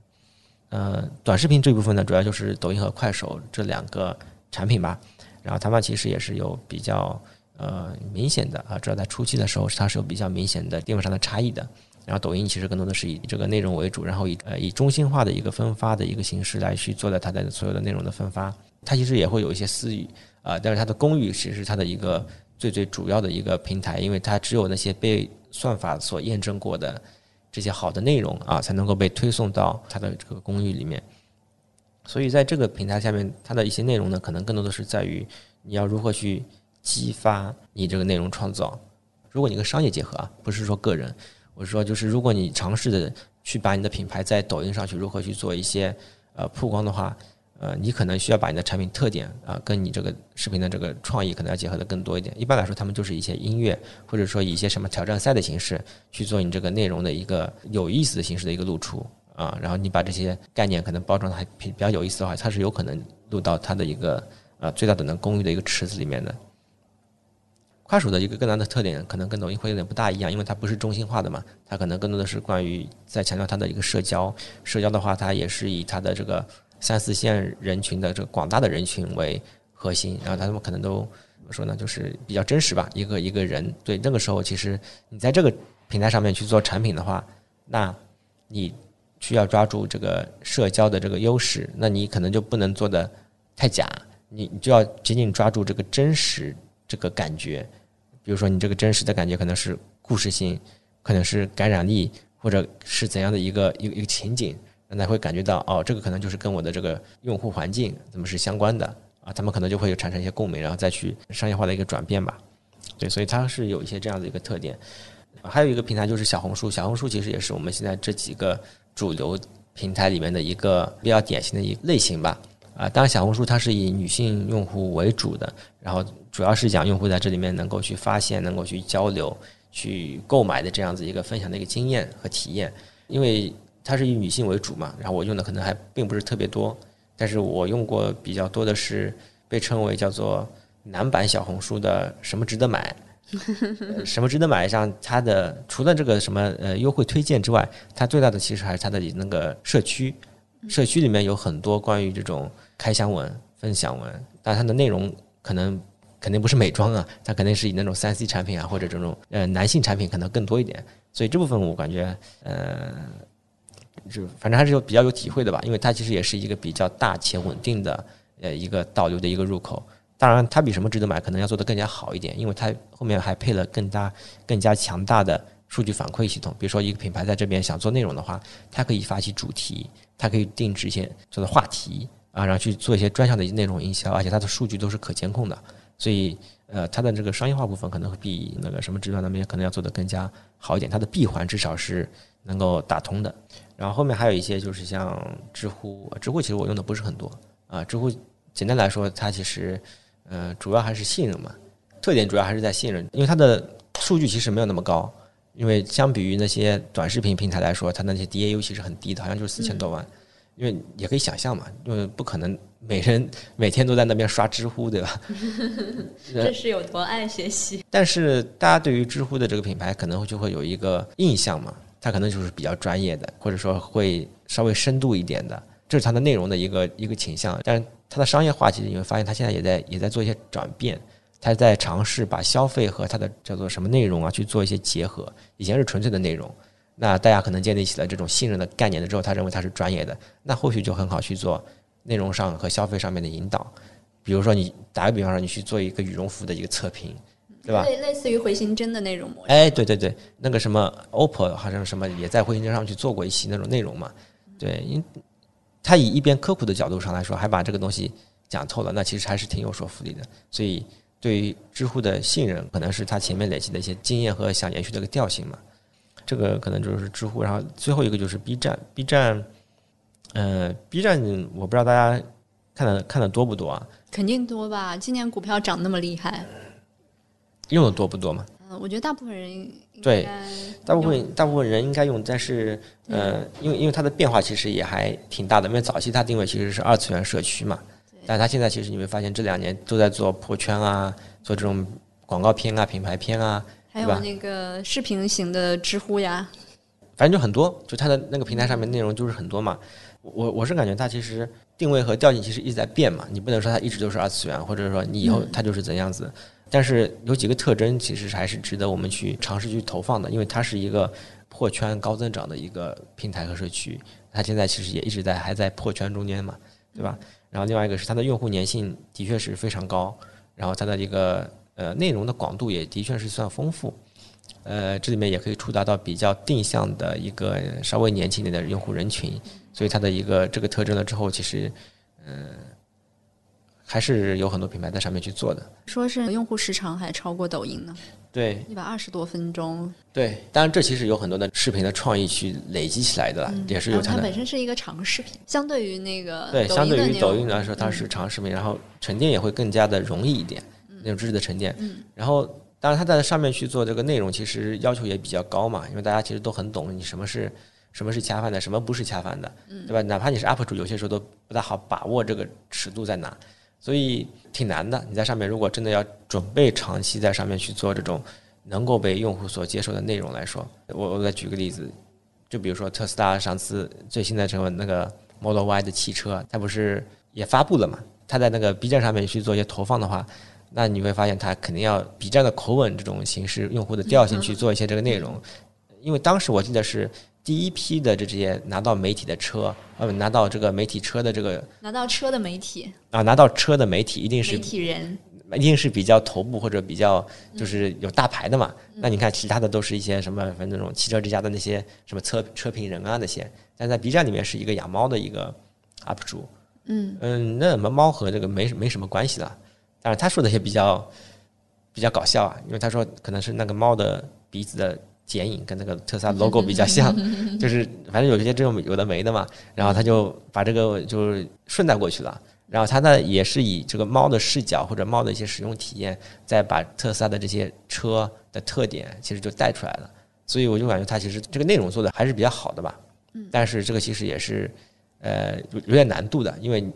Speaker 2: 呃，短视频这部分呢，主要就是抖音和快手这两个产品吧，然后他们其实也是有比较呃明显的啊，主要在初期的时候它是有比较明显的定位上的差异的。然后抖音其实更多的是以这个内容为主，然后以呃以中心化的一个分发的一个形式来去做的它的所有的内容的分发。它其实也会有一些私域啊、但是它的公域其实是它的一个最最主要的一个平台，因为它只有那些被算法所验证过的这些好的内容啊，才能够被推送到它的这个公域里面。所以在这个平台下面，它的一些内容呢，可能更多的是在于你要如何去激发你这个内容创造。如果你跟商业结合啊，不是说个人。我是说，就是如果你尝试的去把你的品牌在抖音上去如何去做一些呃曝光的话，呃，你可能需要把你的产品特点啊、跟你这个视频的这个创意可能要结合的更多一点。一般来说，他们就是一些音乐，或者说以一些什么挑战赛的形式去做你这个内容的一个有意思的形式的一个露出啊、然后你把这些概念可能包装的还比较有意思的话，它是有可能录到它的一个呃最大等的公寓的一个池子里面的。快手的一个更大的特点，可能跟抖音会有点不大一样，因为它不是中心化的嘛，它可能更多的是关于在强调它的一个社交。社交的话，它也是以它的这个三四线人群的这个广大的人群为核心，然后他们可能都怎么说呢，就是比较真实吧，一个一个人。对，那个时候其实你在这个平台上面去做产品的话，那你需要抓住这个社交的这个优势，那你可能就不能做的太假，你就要紧紧抓住这个真实这个感觉。比如说，你这个真实的感觉可能是故事性，可能是感染力，或者是怎样的一个一个一个情景，那他会感觉到哦，这个可能就是跟我的这个用户环境怎么是相关的啊，他们可能就会产生一些共鸣，然后再去商业化的一个转变吧。对，所以它是有一些这样的一个特点。还有一个平台就是小红书，小红书其实也是我们现在这几个主流平台里面的一个比较典型的一类型吧。啊，当然小红书它是以女性用户为主的，然后主要是讲用户在这里面能够去发现、能够去交流、去购买的这样子一个分享的一个经验和体验。因为它是以女性为主嘛，然后我用的可能还并不是特别多，但是我用过比较多的是被称为叫做男版小红书的 什么值得买。什么值得买上？它的除了这个什么呃优惠推荐之外，它最大的其实还是它的那个社区。社区里面有很多关于这种开箱文、分享文，但它的内容可能肯定不是美妆啊，它肯定是以那种三 C 产品啊或者这种呃男性产品可能更多一点。所以这部分我感觉呃，就反正还是有比较有体会的吧，因为它其实也是一个比较大且稳定的呃一个导流的一个入口。当然，它比什么值得买可能要做得更加好一点，因为它后面还配了更大更加强大的数据反馈系统。比如说，一个品牌在这边想做内容的话，它可以发起主题，它可以定制一些做的话题啊，然后去做一些专项的内容营销，而且它的数据都是可监控的。所以，呃，它的这个商业化部分可能会比那个什么值得那边可能要做得更加好一点。它的闭环至少是能够打通的。然后后面还有一些就是像知乎，知乎其实我用的不是很多啊。知乎简单来说，它其实。呃，主要还是信任嘛，特点主要还是在信任，因为它的数据其实没有那么高，因为相比于那些短视频平台来说，它那些 DAU 其实很低的，好像就是四千多万，因为也可以想象嘛，因为不可能每人每天都在那边刷知乎，对吧？
Speaker 1: 这是有多爱学习？
Speaker 2: 但是大家对于知乎的这个品牌可能就会有一个印象嘛，他可能就是比较专业的，或者说会稍微深度一点的，这是它的内容的一个一个倾向，但是。它的商业化其实你会发现，它现在也在也在做一些转变，它在尝试把消费和它的叫做什么内容啊去做一些结合。以前是纯粹的内容，那大家可能建立起了这种信任的概念了之后，他认为它是专业的，那后续就很好去做内容上和消费上面的引导。比如说，你打个比方说，你去做一个羽绒服的一个测评，对吧？
Speaker 1: 类类似于回形针的那种模式。
Speaker 2: 哎，对对对，那个什么 OPPO 好像什么也在回形针上去做过一期那种内容嘛，对，因。他以一边科普的角度上来说，还把这个东西讲透了，那其实还是挺有说服力的。所以，对于知乎的信任，可能是他前面累积的一些经验和想延续的一个调性嘛。这个可能就是知乎。然后最后一个就是 B 站，B 站，呃，B 站我不知道大家看的看的多不多啊？
Speaker 1: 肯定多吧？今年股票涨那么厉害，
Speaker 2: 用的多不多嘛？
Speaker 1: 嗯，我觉得大部分人
Speaker 2: 对，大部分大部分人应该用，但是呃，因为因为它的变化其实也还挺大的。因为早期它定位其实是二次元社区嘛，但它现在其实你会发现这两年都在做破圈啊，做这种广告片啊、品牌片啊，
Speaker 1: 还有那个视频型的知乎呀，
Speaker 2: 反正就很多，就它的那个平台上面内容就是很多嘛。我我是感觉它其实定位和调性其实一直在变嘛，你不能说它一直都是二次元，或者说你以后它就是怎样子。但是有几个特征，其实还是值得我们去尝试去投放的，因为它是一个破圈高增长的一个平台和社区，它现在其实也一直在还在破圈中间嘛，对吧？然后另外一个是它的用户粘性的确是非常高，然后它的一个呃内容的广度也的确是算丰富，呃，这里面也可以触达到比较定向的一个稍微年轻点的用户人群，所以它的一个这个特征了之后，其实嗯。还是有很多品牌在上面去做的，
Speaker 1: 说是用户时长还超过抖音呢。
Speaker 2: 对，
Speaker 1: 一百二十多分钟。
Speaker 2: 对，当然这其实有很多的视频的创意去累积起来的，也是有它
Speaker 1: 的。它本身是一个长视频，相对于那个
Speaker 2: 对，相对于抖音来说，它是长视频，然后沉淀也会更加的容易一点，那种知识的沉淀。嗯。然后，当然它在上面去做这个内容，其实要求也比较高嘛，因为大家其实都很懂你什么是什么是恰饭的，什么不是恰饭的，对吧？哪怕你是 UP 主，有些时候都不大好把握这个尺度在哪。所以挺难的。你在上面，如果真的要准备长期在上面去做这种能够被用户所接受的内容来说，我我再举个例子，就比如说特斯拉上次最新的成为那个 Model Y 的汽车，它不是也发布了嘛？它在那个 B 站上面去做一些投放的话，那你会发现它肯定要 B 站的口吻这种形式、用户的调性去做一些这个内容，因为当时我记得是。第一批的这这些拿到媒体的车，呃，拿到这个媒体车的这个
Speaker 1: 拿到车的媒体。
Speaker 2: 啊，拿到车的媒体一定是
Speaker 1: 媒体人，
Speaker 2: 一定是比较头部或者比较就是有大牌的嘛。那你看其他的都是一些什么，反正那种汽车之家的那些什么车车评人啊那些，但在 B 站里面是一个养猫的一个 UP 主，嗯。嗯，那么猫和这个没没什么关系的，但是他说的也比较比较搞笑啊，因为他说可能是那个猫的鼻子的剪影，跟那个特斯拉 logo 比较像，就是反正有一些这种有的没的嘛，然后他就把这个就是顺带过去了。然后他呢也是以这个猫的视角或者猫的一些使用体验，再把特斯拉的这些车的特点其实就带出来了。所以我就感觉它其实这个内容做的还是比较好的吧。嗯。但是这个其实也是呃有有点难度的，因为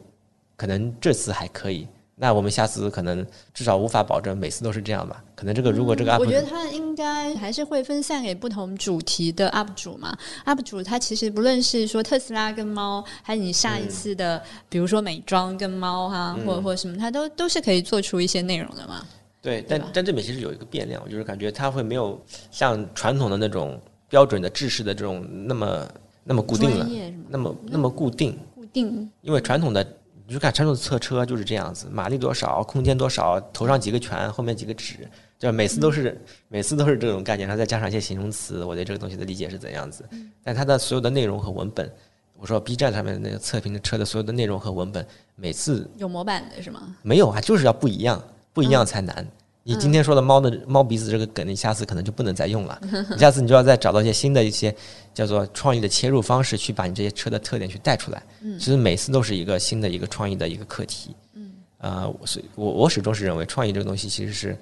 Speaker 2: 可能这次还可以。那我们下次可能至少无法保证每次都是这样吧？可能这个如果这个 UP，
Speaker 1: 我觉得他应该还是会分散给不同主题的 UP 主嘛。UP 主他其实不论是说特斯拉跟猫，还是你下一次的，比如说美妆跟猫哈，或者或者什么，他都都是可以做出一些内容的嘛。
Speaker 2: 对，但但这里面其实有一个变量，就是感觉它会没有像传统的那种标准的制式的这种那么那么固定了，那么那么固定
Speaker 1: 固定，
Speaker 2: 因为传统的。你就看传统的测车就是这样子，马力多少，空间多少，头上几个拳，后面几个指，就每次都是每次都是这种概念，然后再加上一些形容词，我对这个东西的理解是怎样子。但它的所有的内容和文本，我说 B 站上面那个测评的车的所有的内容和文本，每次
Speaker 1: 有模板的是吗？
Speaker 2: 没有啊，就是要不一样，不一样才难。你今天说的猫的猫鼻子这个梗，你下次可能就不能再用了。你下次你就要再找到一些新的一些叫做创意的切入方式，去把你这些车的特点去带出来。其实每次都是一个新的一个创意的一个课题。嗯，啊，所以我我始终是认为创意这个东西其实是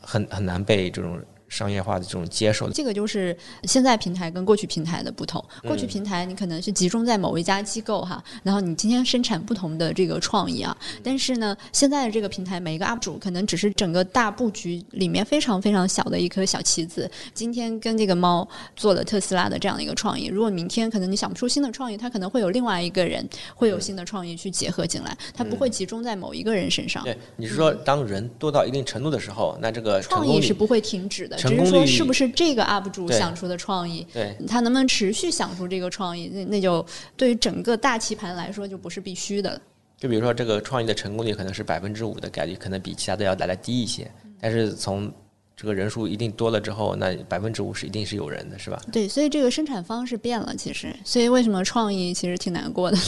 Speaker 2: 很很难被这种。商业化的这种接受，
Speaker 1: 这个就是现在平台跟过去平台的不同。过去平台你可能是集中在某一家机构哈，然后你今天生产不同的这个创意啊。但是呢，现在的这个平台，每一个 UP 主可能只是整个大布局里面非常非常小的一颗小棋子。今天跟这个猫做了特斯拉的这样的一个创意，如果明天可能你想不出新的创意，它可能会有另外一个人会有新的创意去结合进来，它不会集中在某一个人身上。
Speaker 2: 对，你是说当人多到一定程度的时候，那这个
Speaker 1: 创意是不会停止的。只是说，是不是这个 UP 主想出的创意？
Speaker 2: 对，
Speaker 1: 他能不能持续想出这个创意？那那就对于整个大棋盘来说，就不是必须的。
Speaker 2: 就比如说，这个创意的成功率可能是百分之五的概率，可能比其他的要来的低一些。但是从这个人数一定多了之后，那百分之五十一定是有人的，是吧？
Speaker 1: 对，所以这个生产方式变了，其实，所以为什么创意其实挺难过的？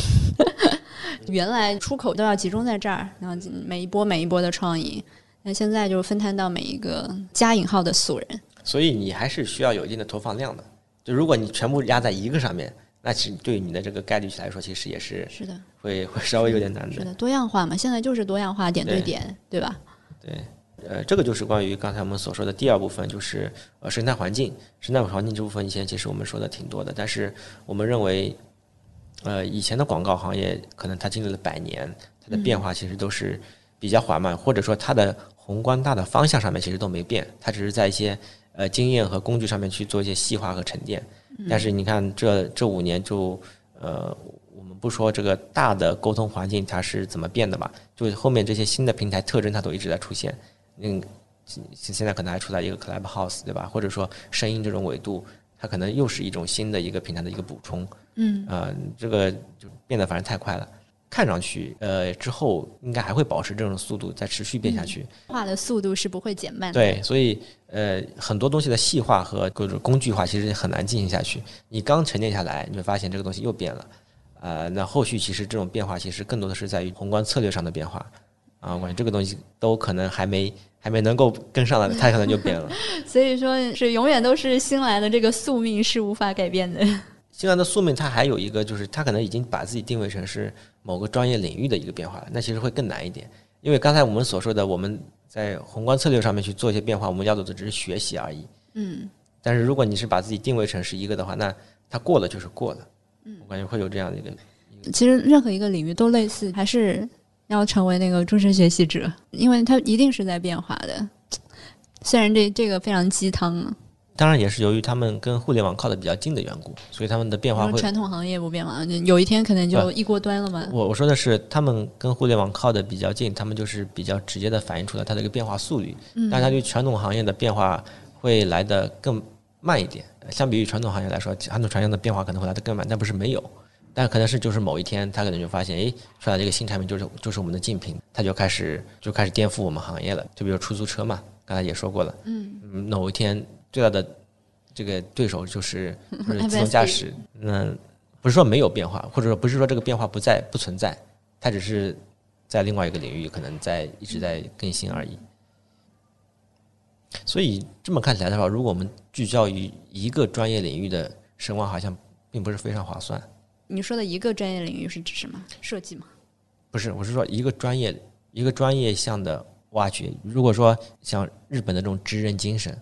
Speaker 1: 原来出口都要集中在这儿，然后每一波每一波的创意，那现在就是分摊到每一个加引号的素人。
Speaker 2: 所以你还是需要有一定的投放量的。就如果你全部压在一个上面，那其实对于你的这个概率来说，其实也是
Speaker 1: 是的，
Speaker 2: 会会 稍微有点难
Speaker 1: 的。是的，多样化嘛，现在就是多样化，点对点，对吧？
Speaker 2: 对，呃，这个就是关于刚才我们所说的第二部分，就是呃生态环境。生态环境这部分以前其实我们说的挺多的，但是我们认为，呃，以前的广告行业可能它经历了百年，它的变化其实都是比较缓慢，或者说它的宏观大的方向上面其实都没变，它只是在一些呃，经验和工具上面去做一些细化和沉淀，但是你看这这五年就呃，我们不说这个大的沟通环境它是怎么变的吧，就后面这些新的平台特征它都一直在出现，嗯，现在可能还出来一个 Clubhouse 对吧？或者说声音这种维度，它可能又是一种新的一个平台的一个补充，
Speaker 1: 嗯，
Speaker 2: 啊，这个就变得反正太快了。看上去，呃，之后应该还会保持这种速度，再持续变下去。
Speaker 1: 化的速度是不会减慢的。
Speaker 2: 对，所以，呃，很多东西的细化和各种工具化其实很难进行下去。你刚沉淀下来，你会发现这个东西又变了。呃，那后续其实这种变化其实更多的是在于宏观策略上的变化。啊，我感觉这个东西都可能还没还没能够跟上来，它可能就变了。
Speaker 1: 所以说是永远都是新来的这个宿命是无法改变的。
Speaker 2: 新来的宿命，它还有一个就是，它可能已经把自己定位成是某个专业领域的一个变化了，那其实会更难一点。因为刚才我们所说的，我们在宏观策略上面去做一些变化，我们要做的只是学习而已。
Speaker 1: 嗯。
Speaker 2: 但是如果你是把自己定位成是一个的话，那它过了就是过了。嗯。我感觉会有这样的一个。
Speaker 1: 其实任何一个领域都类似，还是要成为那个终身学习者，因为它一定是在变化的。虽然这这个非常鸡汤啊。
Speaker 2: 当然也是由于他们跟互联网靠的比较近的缘故，所以他们的变化会。
Speaker 1: 传统行业不变嘛，有一天可能就一锅端了嘛。
Speaker 2: 我我说的是，他们跟互联网靠的比较近，他们就是比较直接的反映出来它的一个变化速率。嗯。但它对传统行业的变化会来的更慢一点。相比于传统行业来说，传统行业的变化可能会来的更慢，但不是没有。但可能是就是某一天，他可能就发现，哎，出来这个新产品就是就是我们的竞品，他就开始就开始颠覆我们行业了。就比如出租车嘛，刚才也说过了。嗯。某一天。最大的这个对手就是 就是自动驾驶，嗯，不是说没有变化，或者说不是说这个变化不在不存在，它只是在另外一个领域可能在一直在更新而已。所以这么看起来的话，如果我们聚焦于一个专业领域的声望，好像并不是非常划算。
Speaker 1: 你说的一个专业领域是指什么？设计吗？
Speaker 2: 不是，我是说一个专业一个专业项的挖掘。如果说像日本的这种职人精神，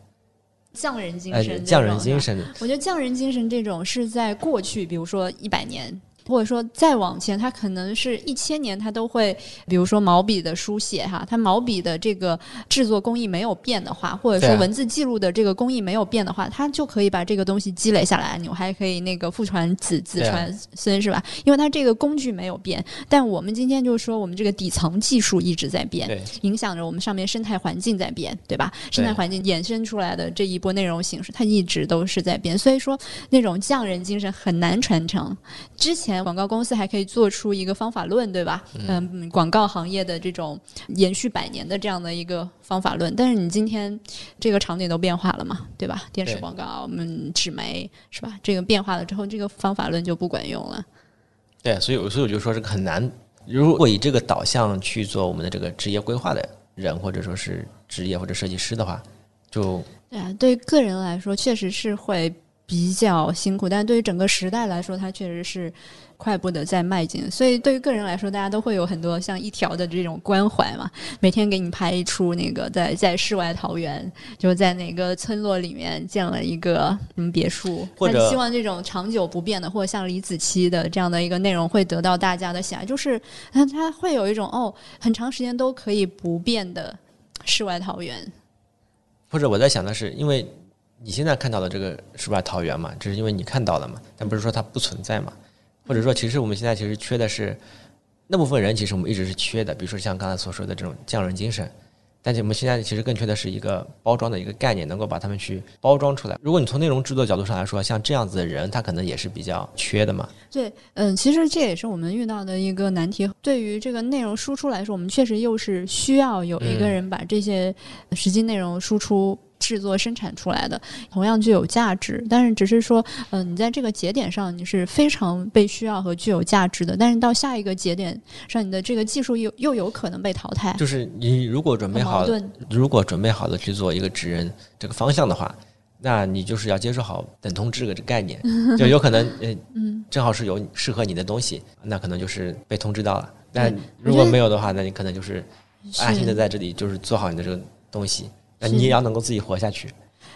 Speaker 1: 匠人精
Speaker 2: 呃，
Speaker 1: 神，
Speaker 2: 匠人精。神，
Speaker 1: 我觉得匠人精神这种是在过去，比如说一百年。或者说再往前，它可能是一千年，它都会，比如说毛笔的书写哈，它毛笔的这个制作工艺没有变的话，或者说文字记录的这个工艺没有变的话，它就可以把这个东西积累下来，你还可以那个父传子，子传孙，是吧？因为它这个工具没有变，但我们今天就是说，我们这个底层技术一直在变，影响着我们上面生态环境在变，对吧？生态环境衍生出来的这一波内容形式，它一直都是在变，所以说那种匠人精神很难传承。之前广告公司还可以做出一个方法论，对吧？嗯，广告行业的这种延续百年的这样的一个方法论，但是你今天这个场景都变化了嘛，对吧？电视广告，我们纸媒是吧？这个变化了之后，这个方法论就不管用了。
Speaker 2: 对，所以我所以我就说这个很难。如果以这个导向去做我们的这个职业规划的人，或者说是职业或者设计师的话，就
Speaker 1: 对啊，对个人来说，确实是会比较辛苦，但是对于整个时代来说，它确实是快步的在迈进。所以对于个人来说，大家都会有很多像一条的这种关怀嘛，每天给你拍一出那个在在世外桃源，就在哪个村落里面建了一个什么别墅，
Speaker 2: 或者
Speaker 1: 希望这种长久不变的，或者像李子柒的这样的一个内容会得到大家的喜爱，就是它它会有一种哦，很长时间都可以不变的世外桃源。
Speaker 2: 或者我在想的是，因为你现在看到的这个世外桃源嘛，这是因为你看到了嘛，但不是说它不存在嘛。或者说，其实我们现在其实缺的是那部分人，其实我们一直是缺的，比如说像刚才所说的这种匠人精神。但是我们现在其实更缺的是一个包装的一个概念，能够把他们去包装出来。如果你从内容制作角度上来说，像这样子的人，他可能也是比较缺的嘛。
Speaker 1: 对，嗯，其实这也是我们遇到的一个难题。对于这个内容输出来说，我们确实又是需要有一个人把这些实际内容输出、制作、生产出来的，同样具有价值。但是只是说，嗯、你在这个节点上你是非常被需要和具有价值的，但是到下一个节点上，你的这个技术又又有可能被淘汰，
Speaker 2: 就是你如果准备好。如果准备好了去做一个职人这个方向的话，那你就是要接受好等同这个概念，就有可能呃，
Speaker 1: 嗯，
Speaker 2: 正好是有适合你的东西，那可能就是被通知到了。但如果没有的话，那你可能就是安心的在这里，就是做好你的这个东西，那你也要能够自己活下去。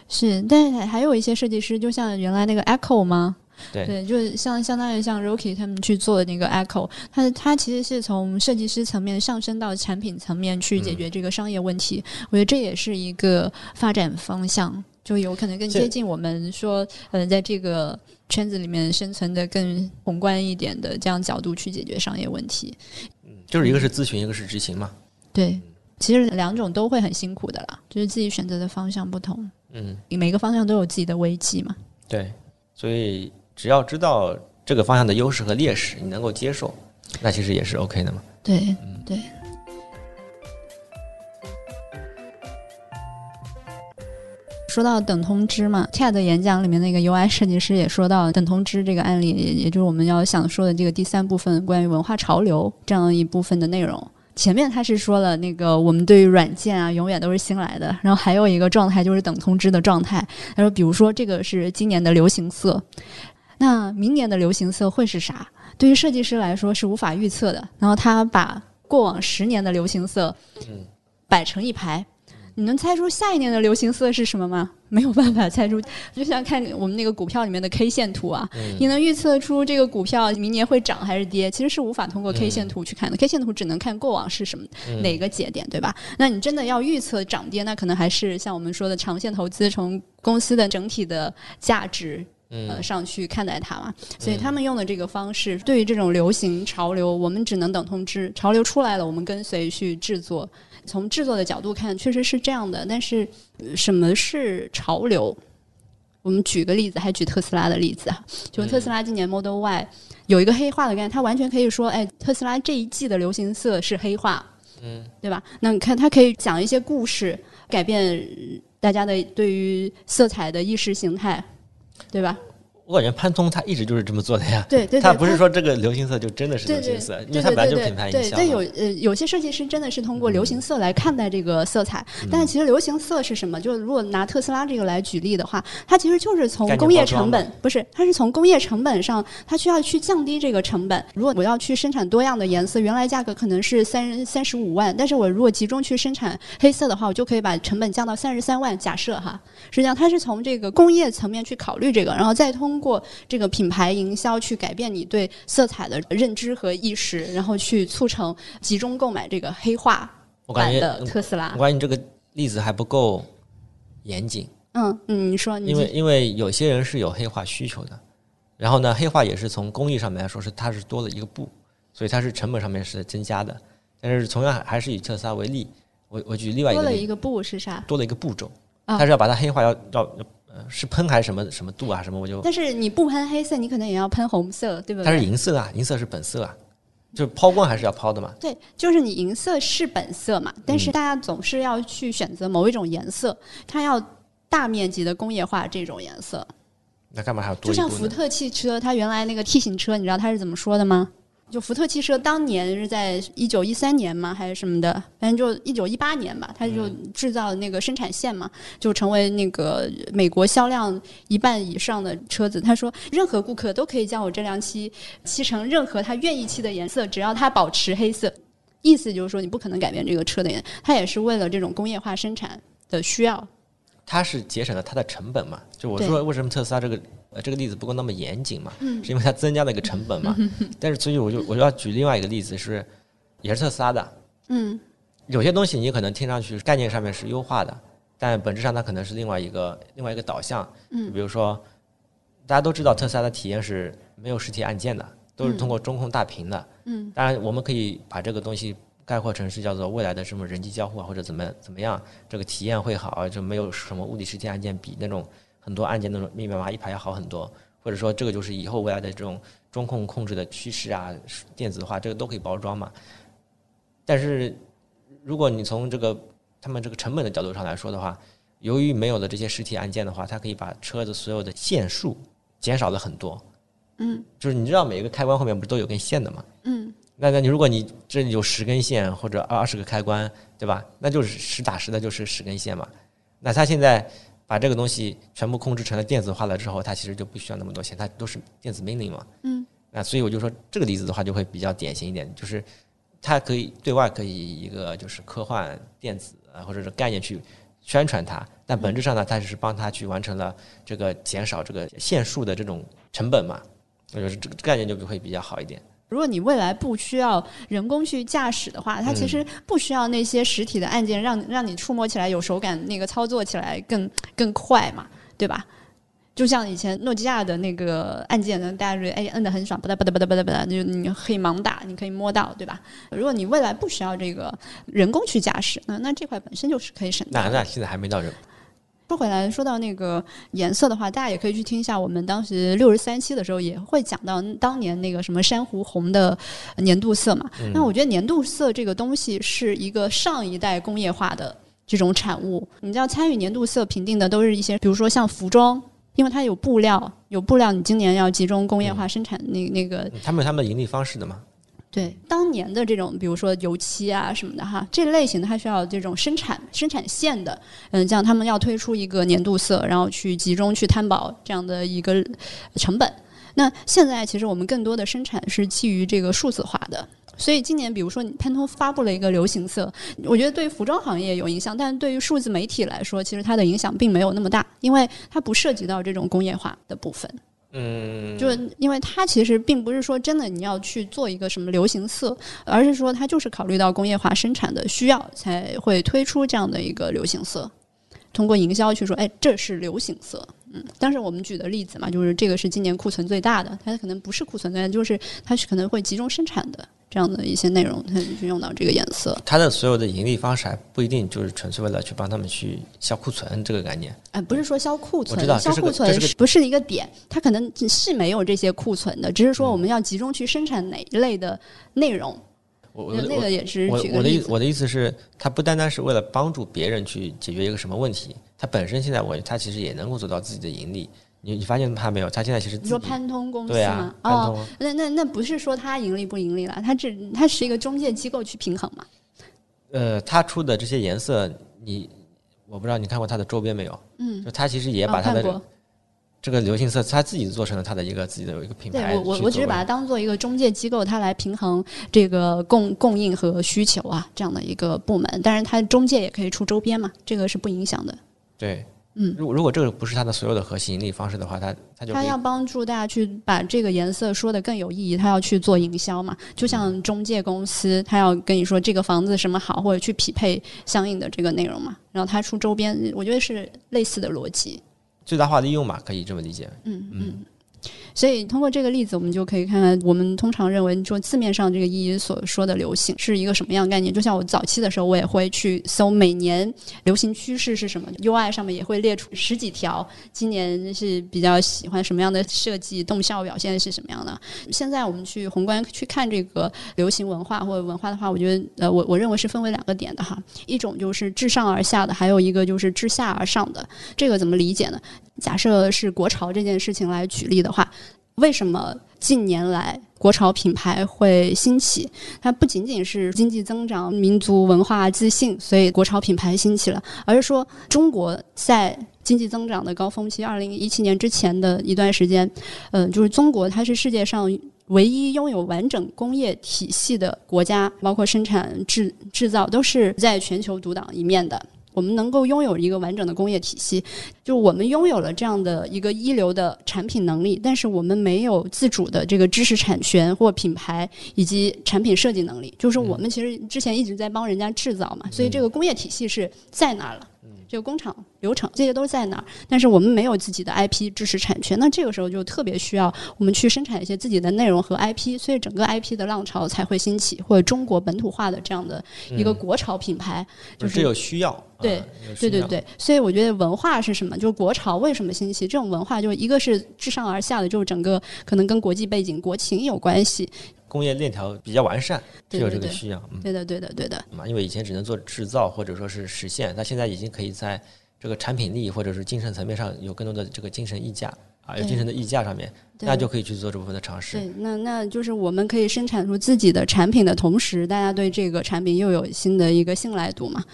Speaker 1: 是，但是还有一些设计师，就像原来那个 Echo 吗？
Speaker 2: 对
Speaker 1: 对，就是像相当于像 Rocky 他们去做的那个 Echo，他他其实是从设计师层面上升到产品层面去解决这个商业问题。我觉得这也是一个发展方向，就有可能更接近我们说，呃，在这个圈子里面生存的更宏观一点的这样角度去解决商业问题。
Speaker 2: 嗯就是一个是咨询，一个是执行嘛。
Speaker 1: 对，其实两种都会很辛苦的啦，就是自己选择的方向不同，
Speaker 2: 嗯，
Speaker 1: 每个方向都有自己的危机嘛。
Speaker 2: 对，所以只要知道这个方向的优势和劣势，你能够接受，那其实也是 OK 的嘛。
Speaker 1: 对对。说到等通知嘛，TED 演讲里面那个 UI 设计师也说到等通知这个案例，也也就是我们要想说的这个第三部分关于文化潮流这样一部分的内容。前面他是说了那个我们对于软件啊永远都是新来的，然后还有一个状态就是等通知的状态。他说，比如说这个是今年的流行色，那明年的流行色会是啥？对于设计师来说是无法预测的。然后他把过往十年的流行色摆成一排，你能猜出下一年的流行色是什么吗？没有办法猜出，就像看我们那个股票里面的 K 线图啊，
Speaker 2: 嗯
Speaker 1: 你能预测出这个股票明年会涨还是跌？其实是无法通过 K 线图去看的、k 线图只能看过往是什么、
Speaker 2: 嗯
Speaker 1: 哪个节点，对吧？那你真的要预测涨跌，那可能还是像我们说的长线投资，从公司的整体的价值呃
Speaker 2: 嗯
Speaker 1: 上去看待它嘛。所以他们用的这个方式，对于这种流行潮流，我们只能等通知，潮流出来了，我们跟随去制作。从制作的角度看，确实是这样的。但是，呃什么是潮流？我们举个例子，还举特斯拉的例子啊，就特斯拉今年 Model Y 有一个黑化的概念，它完全可以说，哎，特斯拉这一季的流行色是黑化，
Speaker 2: 嗯，
Speaker 1: 对吧？那你看，它可以讲一些故事，改变呃大家的对于色彩的意识形态，对吧？
Speaker 2: 我感觉潘通它一直就是这么做的呀。
Speaker 1: 对对，
Speaker 2: 它不是说这个流行色就真的是流行色，
Speaker 1: 对
Speaker 2: 因为它本来就是品牌营
Speaker 1: 对对，
Speaker 2: 销嘛。
Speaker 1: 有呃有些设计师真的是通过流行色来看待这个色彩，但是其实流行色是什么？就是如果拿特斯拉这个来举例的话，它其实就是从工业成本不是，它是从工业成本上，它需要去降低这个成本。如果我要去生产多样的颜色，原来价格可能是三三十五万，但是我如果集中去生产黑色的话，我就可以把成本降到三十三万。假设哈，实际上它是从这个工业层面去考虑这个，然后再通过这个品牌营销去改变你对色彩的认知和意识，然后去促成集中购买这个黑化
Speaker 2: 我感觉
Speaker 1: 版的特斯拉
Speaker 2: 我。感觉你这个例子还不够严谨，
Speaker 1: 嗯嗯，你说，你
Speaker 2: 因为因为有些人是有黑化需求的，然后呢，黑化也是从工艺上面来说是它是多了一个步，所以它是成本上面是增加的。但是同样还还是以特斯拉为例，我我举另外一个例子，
Speaker 1: 多了一个步是啥？
Speaker 2: 多了一个步骤，
Speaker 1: 啊
Speaker 2: 它是要把它黑化要要呃是喷还是什么什么度啊什么，我就
Speaker 1: 但是你不喷黑色，你可能也要喷红色，对不对
Speaker 2: 它是？银色啊，银色是本色啊，就是抛光还是要抛的嘛。
Speaker 1: 对，就是你银色是本色嘛，但是大家总是要去选择某一种颜色，它要大面积的工业化这种颜色。
Speaker 2: 那干嘛还要多
Speaker 1: 就像？福特汽车，它原来那个 T 型车，你知道它是怎么说的吗？就福特汽车当年是在一九一三年吗，还是什么的？反正就一九一八年吧，它就制造那个生产线嘛，就成为那个美国销量一半以上的车子。他说，任何顾客都可以将我这辆漆漆成任何他愿意漆的颜色，只要它保持黑色。意思就是说，你不可能改变这个车的颜，它也是为了这种工业化生产的需要。
Speaker 2: 它是节省了它的成本嘛？就我说为什么特斯拉这个呃这个例子不够那么严谨嘛？
Speaker 1: 嗯
Speaker 2: 是因为它增加了一个成本嘛？但是所以我就我就要举另外一个例子是，也是特斯拉的，
Speaker 1: 嗯
Speaker 2: 有些东西你可能听上去概念上面是优化的，但本质上它可能是另外一个另外一个导向。
Speaker 1: 嗯
Speaker 2: 比如说大家都知道特斯拉的体验是没有实体按键的，都是通过中控大屏的。
Speaker 1: 嗯
Speaker 2: 当然，我们可以把这个东西概括成是叫做未来的什么人机交互啊，或者怎么怎么样，这个体验会好啊，就没有什么物理实体按键比那种很多按键那种密密麻麻一排要好很多，或者说这个就是以后未来的这种中控控制的趋势啊，电子化这个都可以包装嘛。但是如果你从这个他们这个成本的角度上来说的话，由于没有了这些实体按键的话，它可以把车子所有的线数减少了很多。
Speaker 1: 嗯
Speaker 2: 就是你知道每一个开关后面不是都有根线的嘛？
Speaker 1: 嗯
Speaker 2: 那那你如果你这里有十根线或者二十个开关，对吧？那就是实打实的就是十根线嘛。那它现在把这个东西全部控制成了电子化了之后，它其实就不需要那么多钱，它都是电子命令嘛。
Speaker 1: 嗯。
Speaker 2: 那所以我就说这个例子的话就会比较典型一点，就是它可以对外可以以一个就是科幻电子啊或者是概念去宣传它，但本质上呢，它只是帮它去完成了这个减少这个线数的这种成本嘛。我觉得这个概念就会比较好一点。
Speaker 1: 如果你未来不需要人工去驾驶的话，它其实不需要那些实体的按键让让你触摸起来有手感，那个操作起来更更快嘛，对吧？就像以前诺基亚的那个按键呢，大家觉得哎摁的很爽，吧嗒吧嗒吧嗒吧嗒吧嗒，就你可以盲打，你可以摸到，对吧？如果你未来不需要这个人工去驾驶，那那这块本身就是可以省掉的。
Speaker 2: 那那现在还没到人
Speaker 1: 说回来，说到那个颜色的话，大家也可以去听一下我们当时六十三期的时候，也会讲到当年那个什么珊瑚红的年度色嘛。那我觉得年度色这个东西是一个上一代工业化的这种产物。你知道，参与年度色评定的都是一些，比如说像服装，因为它有布料，有布料，你今年要集中工业化生产那那个
Speaker 2: 他们有他们的盈利方式的嘛。
Speaker 1: 对当年的这种，比如说油漆啊什么的哈，这类型的它需要这种生产生产线的，嗯，这样他们要推出一个年度色，然后去集中去摊薄这样的一个成本。那现在其实我们更多的生产是基于这个数字化的。所以今年，比如说，潘通发布了一个流行色，我觉得对服装行业有影响，但是对于数字媒体来说，其实它的影响并没有那么大，因为它不涉及到这种工业化的部分。
Speaker 2: 嗯，
Speaker 1: 就是因为它其实并不是说真的你要去做一个什么流行色，而是说它就是考虑到工业化生产的需要才会推出这样的一个流行色，通过营销去说，哎，这是流行色。嗯，但是我们举的例子嘛，就是这个是今年库存最大的，它可能不是库存最大，就是它是可能会集中生产的这样的一些内容，它就用到这个颜色。
Speaker 2: 它的所有的盈利方式还不一定就是纯粹为了去帮他们去销库存这个概念。
Speaker 1: 哎，不是说销库存，
Speaker 2: 我知道这是
Speaker 1: 销库存
Speaker 2: 是
Speaker 1: 不是一个点，它可能是没有这些库存的，只是说我们要集中去生产哪一类的内容。
Speaker 2: 我我
Speaker 1: 那个也是
Speaker 2: 我我的意我的意思是，它不单单是为了帮助别人去解决一个什么问题，它本身现在我它其实也能够做到自己的盈利。你你发现他没有？他现在其实
Speaker 1: 你说潘通公司
Speaker 2: 对
Speaker 1: 吗？
Speaker 2: 啊，潘
Speaker 1: 哦，
Speaker 2: 通
Speaker 1: 那那那不是说他盈利不盈利了，他只他是一个中介机构去平衡嘛？
Speaker 2: 呃，他出的这些颜色，你我不知道你看过他的周边没有？
Speaker 1: 嗯，
Speaker 2: 就他其实也把他的
Speaker 1: 哦。
Speaker 2: 这个流行色，他自己做成了他的一个自己的一个品牌
Speaker 1: 对我我我只是把它当做一个中介机构，它来平衡这个供供应和需求啊这样的一个部门。但是它中介也可以出周边嘛，这个是不影响的。
Speaker 2: 对，
Speaker 1: 嗯
Speaker 2: 如果如果这个不是它的所有的核心盈利方式的话，它它就
Speaker 1: 它要帮助大家去把这个颜色说的更有意义，它要去做营销嘛。就
Speaker 2: 嗯
Speaker 1: 像中介公司，它要跟你说这个房子什么好，或者去匹配相应的这个内容嘛。然后它出周边，我觉得是类似的逻辑。
Speaker 2: 最大化利用嘛，可以这么理解。
Speaker 1: 嗯嗯。所以通过这个例子，我们就可以看看，我们通常认为说字面上这个意义所说的流行是一个什么样概念。就像我早期的时候，我也会去搜每年流行趋势是什么，UI 上面也会列出十几条，今年是比较喜欢什么样的设计，动效表现是什么样的。现在我们去宏观去看这个流行文化或者文化的话，我觉得呃，我我认为是分为两个点的哈，一种就是自上而下的，还有一个就是自下而上的。这个怎么理解呢？假设是国潮这件事情来举例的话，为什么近年来国潮品牌会兴起？它不仅仅是经济增长、民族文化自信，所以国潮品牌兴起了，而是说中国在经济增长的高峰期，二零一七年之前的一段时间，嗯、就是中国它是世界上。唯一拥有完整工业体系的国家，包括生产、制制造，都是在全球独当一面的。我们能够拥有一个完整的工业体系，就我们拥有了这样的一个一流的产品能力，但是我们没有自主的这个知识产权或品牌以及产品设计能力。就是我们其实之前一直在帮人家制造嘛，所以这个工业体系是在那儿了。这个工厂流程这些都在那儿，但是我们没有自己的 IP 知识产权，那这个时候就特别需要我们去生产一些自己的内容和 IP，所以整个 IP 的浪潮才会兴起，或者中国本土化的这样的一个国潮品牌，就是
Speaker 2: 有需要。
Speaker 1: 对对对对，所以我觉得文化是什么？就是国潮为什么兴起？这种文化就是一个是自上而下的，就是整个可能跟国际背景、国情有关系。
Speaker 2: 工业链条比较完善，就有这个需要。嗯
Speaker 1: 对的，对的，对的。
Speaker 2: 嘛，因为以前只能做制造或者说是实现，那现在已经可以在这个产品力或者是精神层面上有更多的这个精神溢价啊，有精神的溢价上面，那就可以去做这部分的尝试。
Speaker 1: 对，那那就是我们可以生产出自己的产品的同时，大家对这个产品又有新的一个信赖度嘛，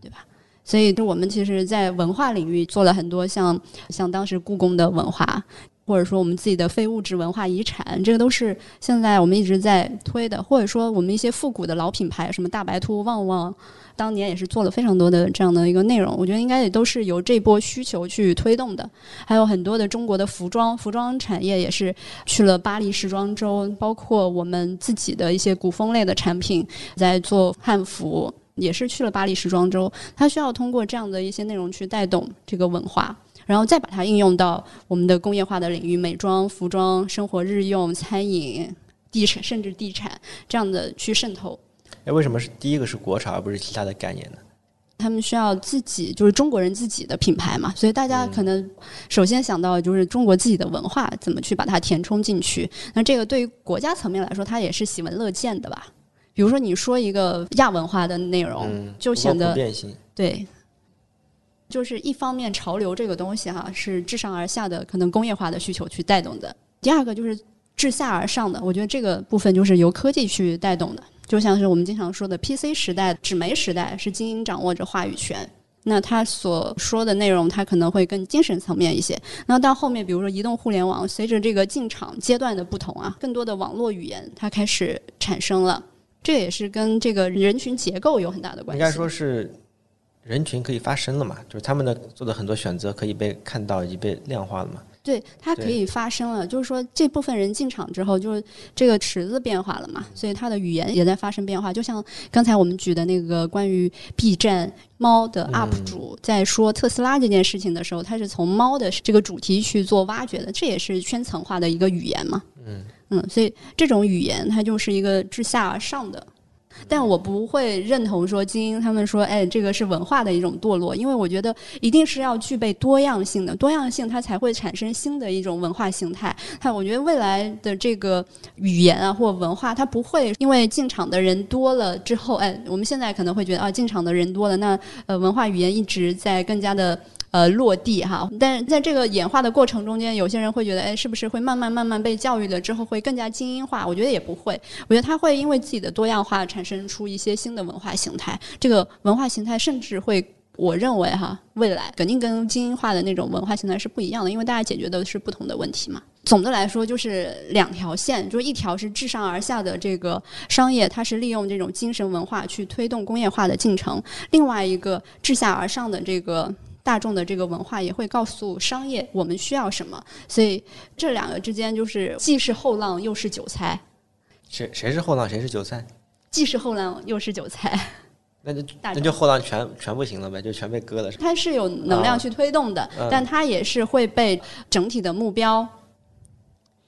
Speaker 1: 对吧？所以，就我们其实，在文化领域做了很多像像当时故宫的文化，或者说我们自己的非物质文化遗产，这个都是现在我们一直在推的，或者说我们一些复古的老品牌，什么大白兔、旺旺，当年也是做了非常多的这样的一个内容，我觉得应该也都是由这波需求去推动的。还有很多的中国的服装，服装产业也是去了巴黎时装周，包括我们自己的一些古风类的产品，在做汉服。也是去了巴黎时装周，它需要通过这样的一些内容去带动这个文化，然后再把它应用到我们的工业化的领域，美妆、服装、生活日用、餐饮、地产，甚至地产这样的去渗透。
Speaker 2: 哎，为什么是第一个是国潮而不是其他的概念呢？
Speaker 1: 他们需要自己就是中国人自己的品牌嘛，所以大家可能首先想到就是中国自己的文化怎么去把它填充进去。那这个对于国家层面来说，它也是喜闻乐见的吧？比如说你说一个亚文化的内容，
Speaker 2: 嗯，
Speaker 1: 就显得。对，就是一方面潮流这个东西哈是自上而下的可能工业化的需求去带动的，第二个就是自下而上的，我觉得这个部分就是由科技去带动的，就像是我们经常说的 PC 时代、纸媒时代是精英掌握着话语权。那他所说的内容，他可能会更精神层面一些。那到后面，比如说移动互联网，随着这个进场阶段的不同啊，更多的网络语言它开始产生了。这也是跟这个人群结构有很大的关系。
Speaker 2: 应该说是人群可以发声了嘛，就是他们的做的很多选择可以被看到以及被量化了嘛。
Speaker 1: 对，它可以发声了，就是说这部分人进场之后，就是这个池子变化了嘛，所以它的语言也在发生变化。就像刚才我们举的那个关于 B 站猫的 UP 主在说特斯拉这件事情的时候，他是从猫的这个主题去做挖掘的，这也是圈层化的一个语言嘛。
Speaker 2: 嗯
Speaker 1: 嗯，所以这种语言它就是一个自下而上的。但我不会认同说精英他们说，哎，这个是文化的一种堕落，因为我觉得一定是要具备多样性的，多样性它才会产生新的一种文化形态。它我觉得未来的这个语言啊或文化，它不会因为进场的人多了之后，哎，我们现在可能会觉得啊，进场的人多了，那呃文化语言一直在更加的。呃落地哈。但是在这个演化的过程中间，有些人会觉得，哎，是不是会慢慢慢慢被教育了之后会更加精英化？我觉得也不会，我觉得它会因为自己的多样化产生出一些新的文化形态。这个文化形态甚至会。我认为哈，未来肯定跟精英化的那种文化形态是不一样的，因为大家解决的是不同的问题嘛。总的来说，就是两条线，就是一条是自上而下的这个商业，它是利用这种精神文化去推动工业化的进程；另外一个自下而上的这个大众的这个文化，也会告诉商业我们需要什么。所以这两个之间就是既是后浪又是韭菜。
Speaker 2: 谁谁是后浪，谁是韭菜？
Speaker 1: 既是后浪又是韭菜。
Speaker 2: 那就 那就后浪全全不行了呗，就全被割了。
Speaker 1: 它是有能量去推动的，但它也是会被整体的目标。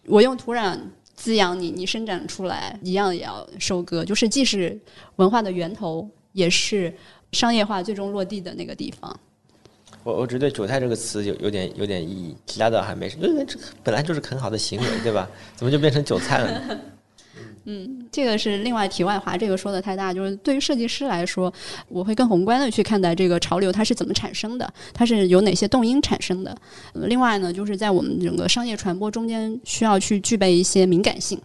Speaker 1: 我用土壤滋养你，你生长出来一样也要收割。就是既是文化的源头，也是商业化最终落地的那个地方。
Speaker 2: 我我只对“韭菜”这个词有有点有点意义，其他的还没什么。因为这本来就是很好的行为，对吧？怎么就变成韭菜了呢？
Speaker 1: 嗯，这个是另外题外话，这个说的太大。就是对于设计师来说，我会更宏观的去看待这个潮流它是怎么产生的，它是有哪些动因产生的。另外呢，就是在我们整个商业传播中间，需要去具备一些敏感性。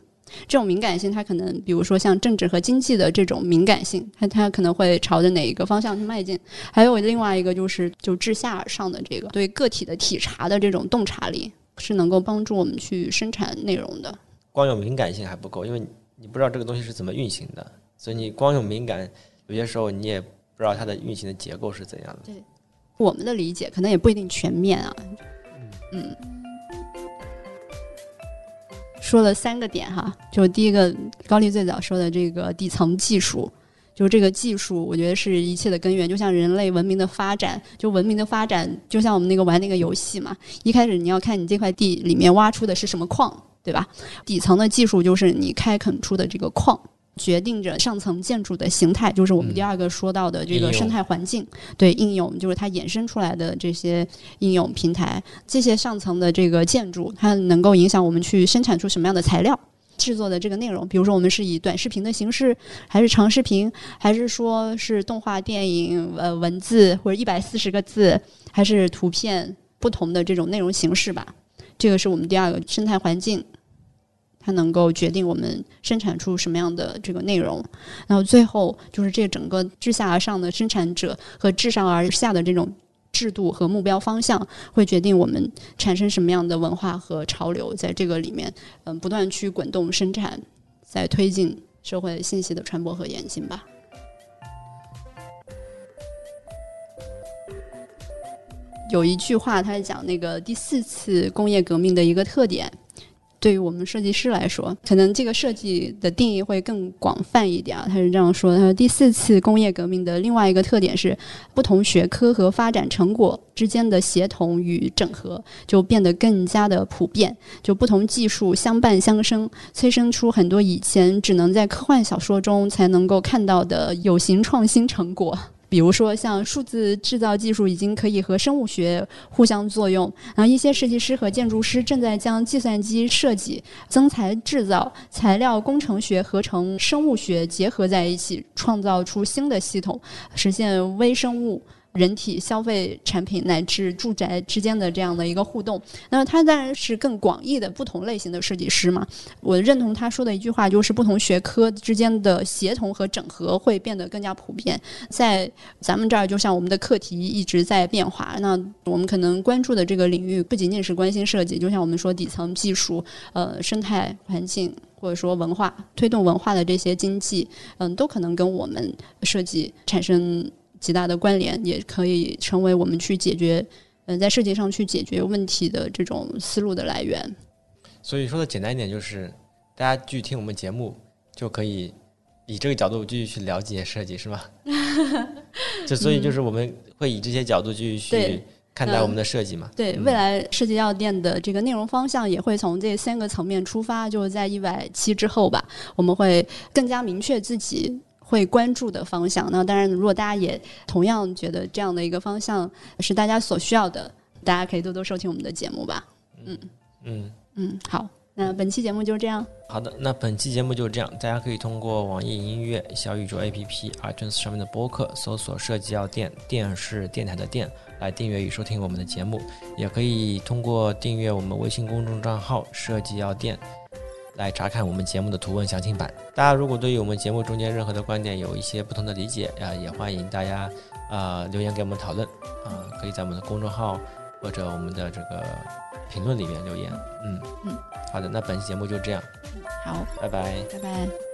Speaker 1: 这种敏感性，它可能比如说像政治和经济的这种敏感性，它它可能会朝着哪一个方向去迈进。还有另外一个就是就自下而上的这个对个体的体察的这种洞察力，是能够帮助我们去生产内容的。
Speaker 2: 光有敏感性还不够，因为。你不知道这个东西是怎么运行的，所以你光有敏感，有些时候你也不知道它的运行的结构是怎样的。
Speaker 1: 对，我们的理解可能也不一定全面啊。嗯，说了三个点哈，就第一个，高丽最早说的这个底层技术，就是这个技术，我觉得是一切的根源。就像人类文明的发展，就文明的发展，就像我们那个玩那个游戏嘛，一开始你要看你这块地里面挖出的是什么矿。对吧？底层的技术就是你开垦出的这个矿，决定着上层建筑的形态，就是我们第二个说到的这个生态环境。对应用就是它衍生出来的这些应用平台，这些上层的这个建筑，它能够影响我们去生产出什么样的材料，制作的这个内容。比如说，我们是以短视频的形式，还是长视频，还是说是动画电影、呃文字或者一百四十个字，还是图片，不同的这种内容形式吧。这个是我们第二个生态环境，它能够决定我们生产出什么样的这个内容。然后最后就是这整个自下而上的生产者和自上而下的这种制度和目标方向，会决定我们产生什么样的文化和潮流，在这个里面，嗯，不断去滚动生产，在推进社会信息的传播和演进吧。有一句话，他是讲那个第四次工业革命的一个特点。对于我们设计师来说，可能这个设计的定义会更广泛一点啊。他是这样说：，他说第四次工业革命的另外一个特点是，不同学科和发展成果之间的协同与整合就变得更加的普遍，就不同技术相伴相生，催生出很多以前只能在科幻小说中才能够看到的有形创新成果。比如说，像数字制造技术已经可以和生物学互相作用，然后一些设计师和建筑师正在将计算机设计、增材制造、材料工程学合成生物学结合在一起，创造出新的系统，实现微生物。人体消费产品乃至住宅之间的这样的一个互动，那他当然是更广义的不同类型的设计师嘛。我认同他说的一句话，就是不同学科之间的协同和整合会变得更加普遍。在咱们这儿，就像我们的课题一直在变化，那我们可能关注的这个领域不仅仅是关心设计，就像我们说底层技术、呃生态环境或者说文化推动文化的这些经济，嗯，都可能跟我们设计产生。极大的关联，也可以成为我们去解决，嗯，在设计上去解决问题的这种思路的来源。
Speaker 2: 所以说的简单一点，就是大家继续听我们节目，就可以以这个角度继续去了解设计，是吗？就所以就是我们会以这些角度继续去看待我们的设计嘛？
Speaker 1: 对，未来设计药店的这个内容方向也会从这三个层面出发，就是在一百期之后吧，我们会更加明确自己。会关注的方向。那当然，如果大家也同样觉得这样的一个方向是大家所需要的，大家可以多多收听我们的节目吧。嗯嗯嗯，好。那本期节目就是这样。
Speaker 2: 好的，那本期节目就是这样。大家可以通过网易音乐、小宇宙 APP、iTunes 上面的播客搜索“设计药店”，电视电台的电，来订阅与收听我们的节目。也可以通过订阅我们微信公众账号“设计药店”来查看我们节目的图文详情版。大家如果对于我们节目中间任何的观点有一些不同的理解啊，也欢迎大家啊留言给我们讨论啊，可以在我们的公众号或者我们的这个评论里面留言。嗯
Speaker 1: 嗯。
Speaker 2: 好的，那本期节目就这样，
Speaker 1: 好，
Speaker 2: 拜拜，
Speaker 1: 拜拜。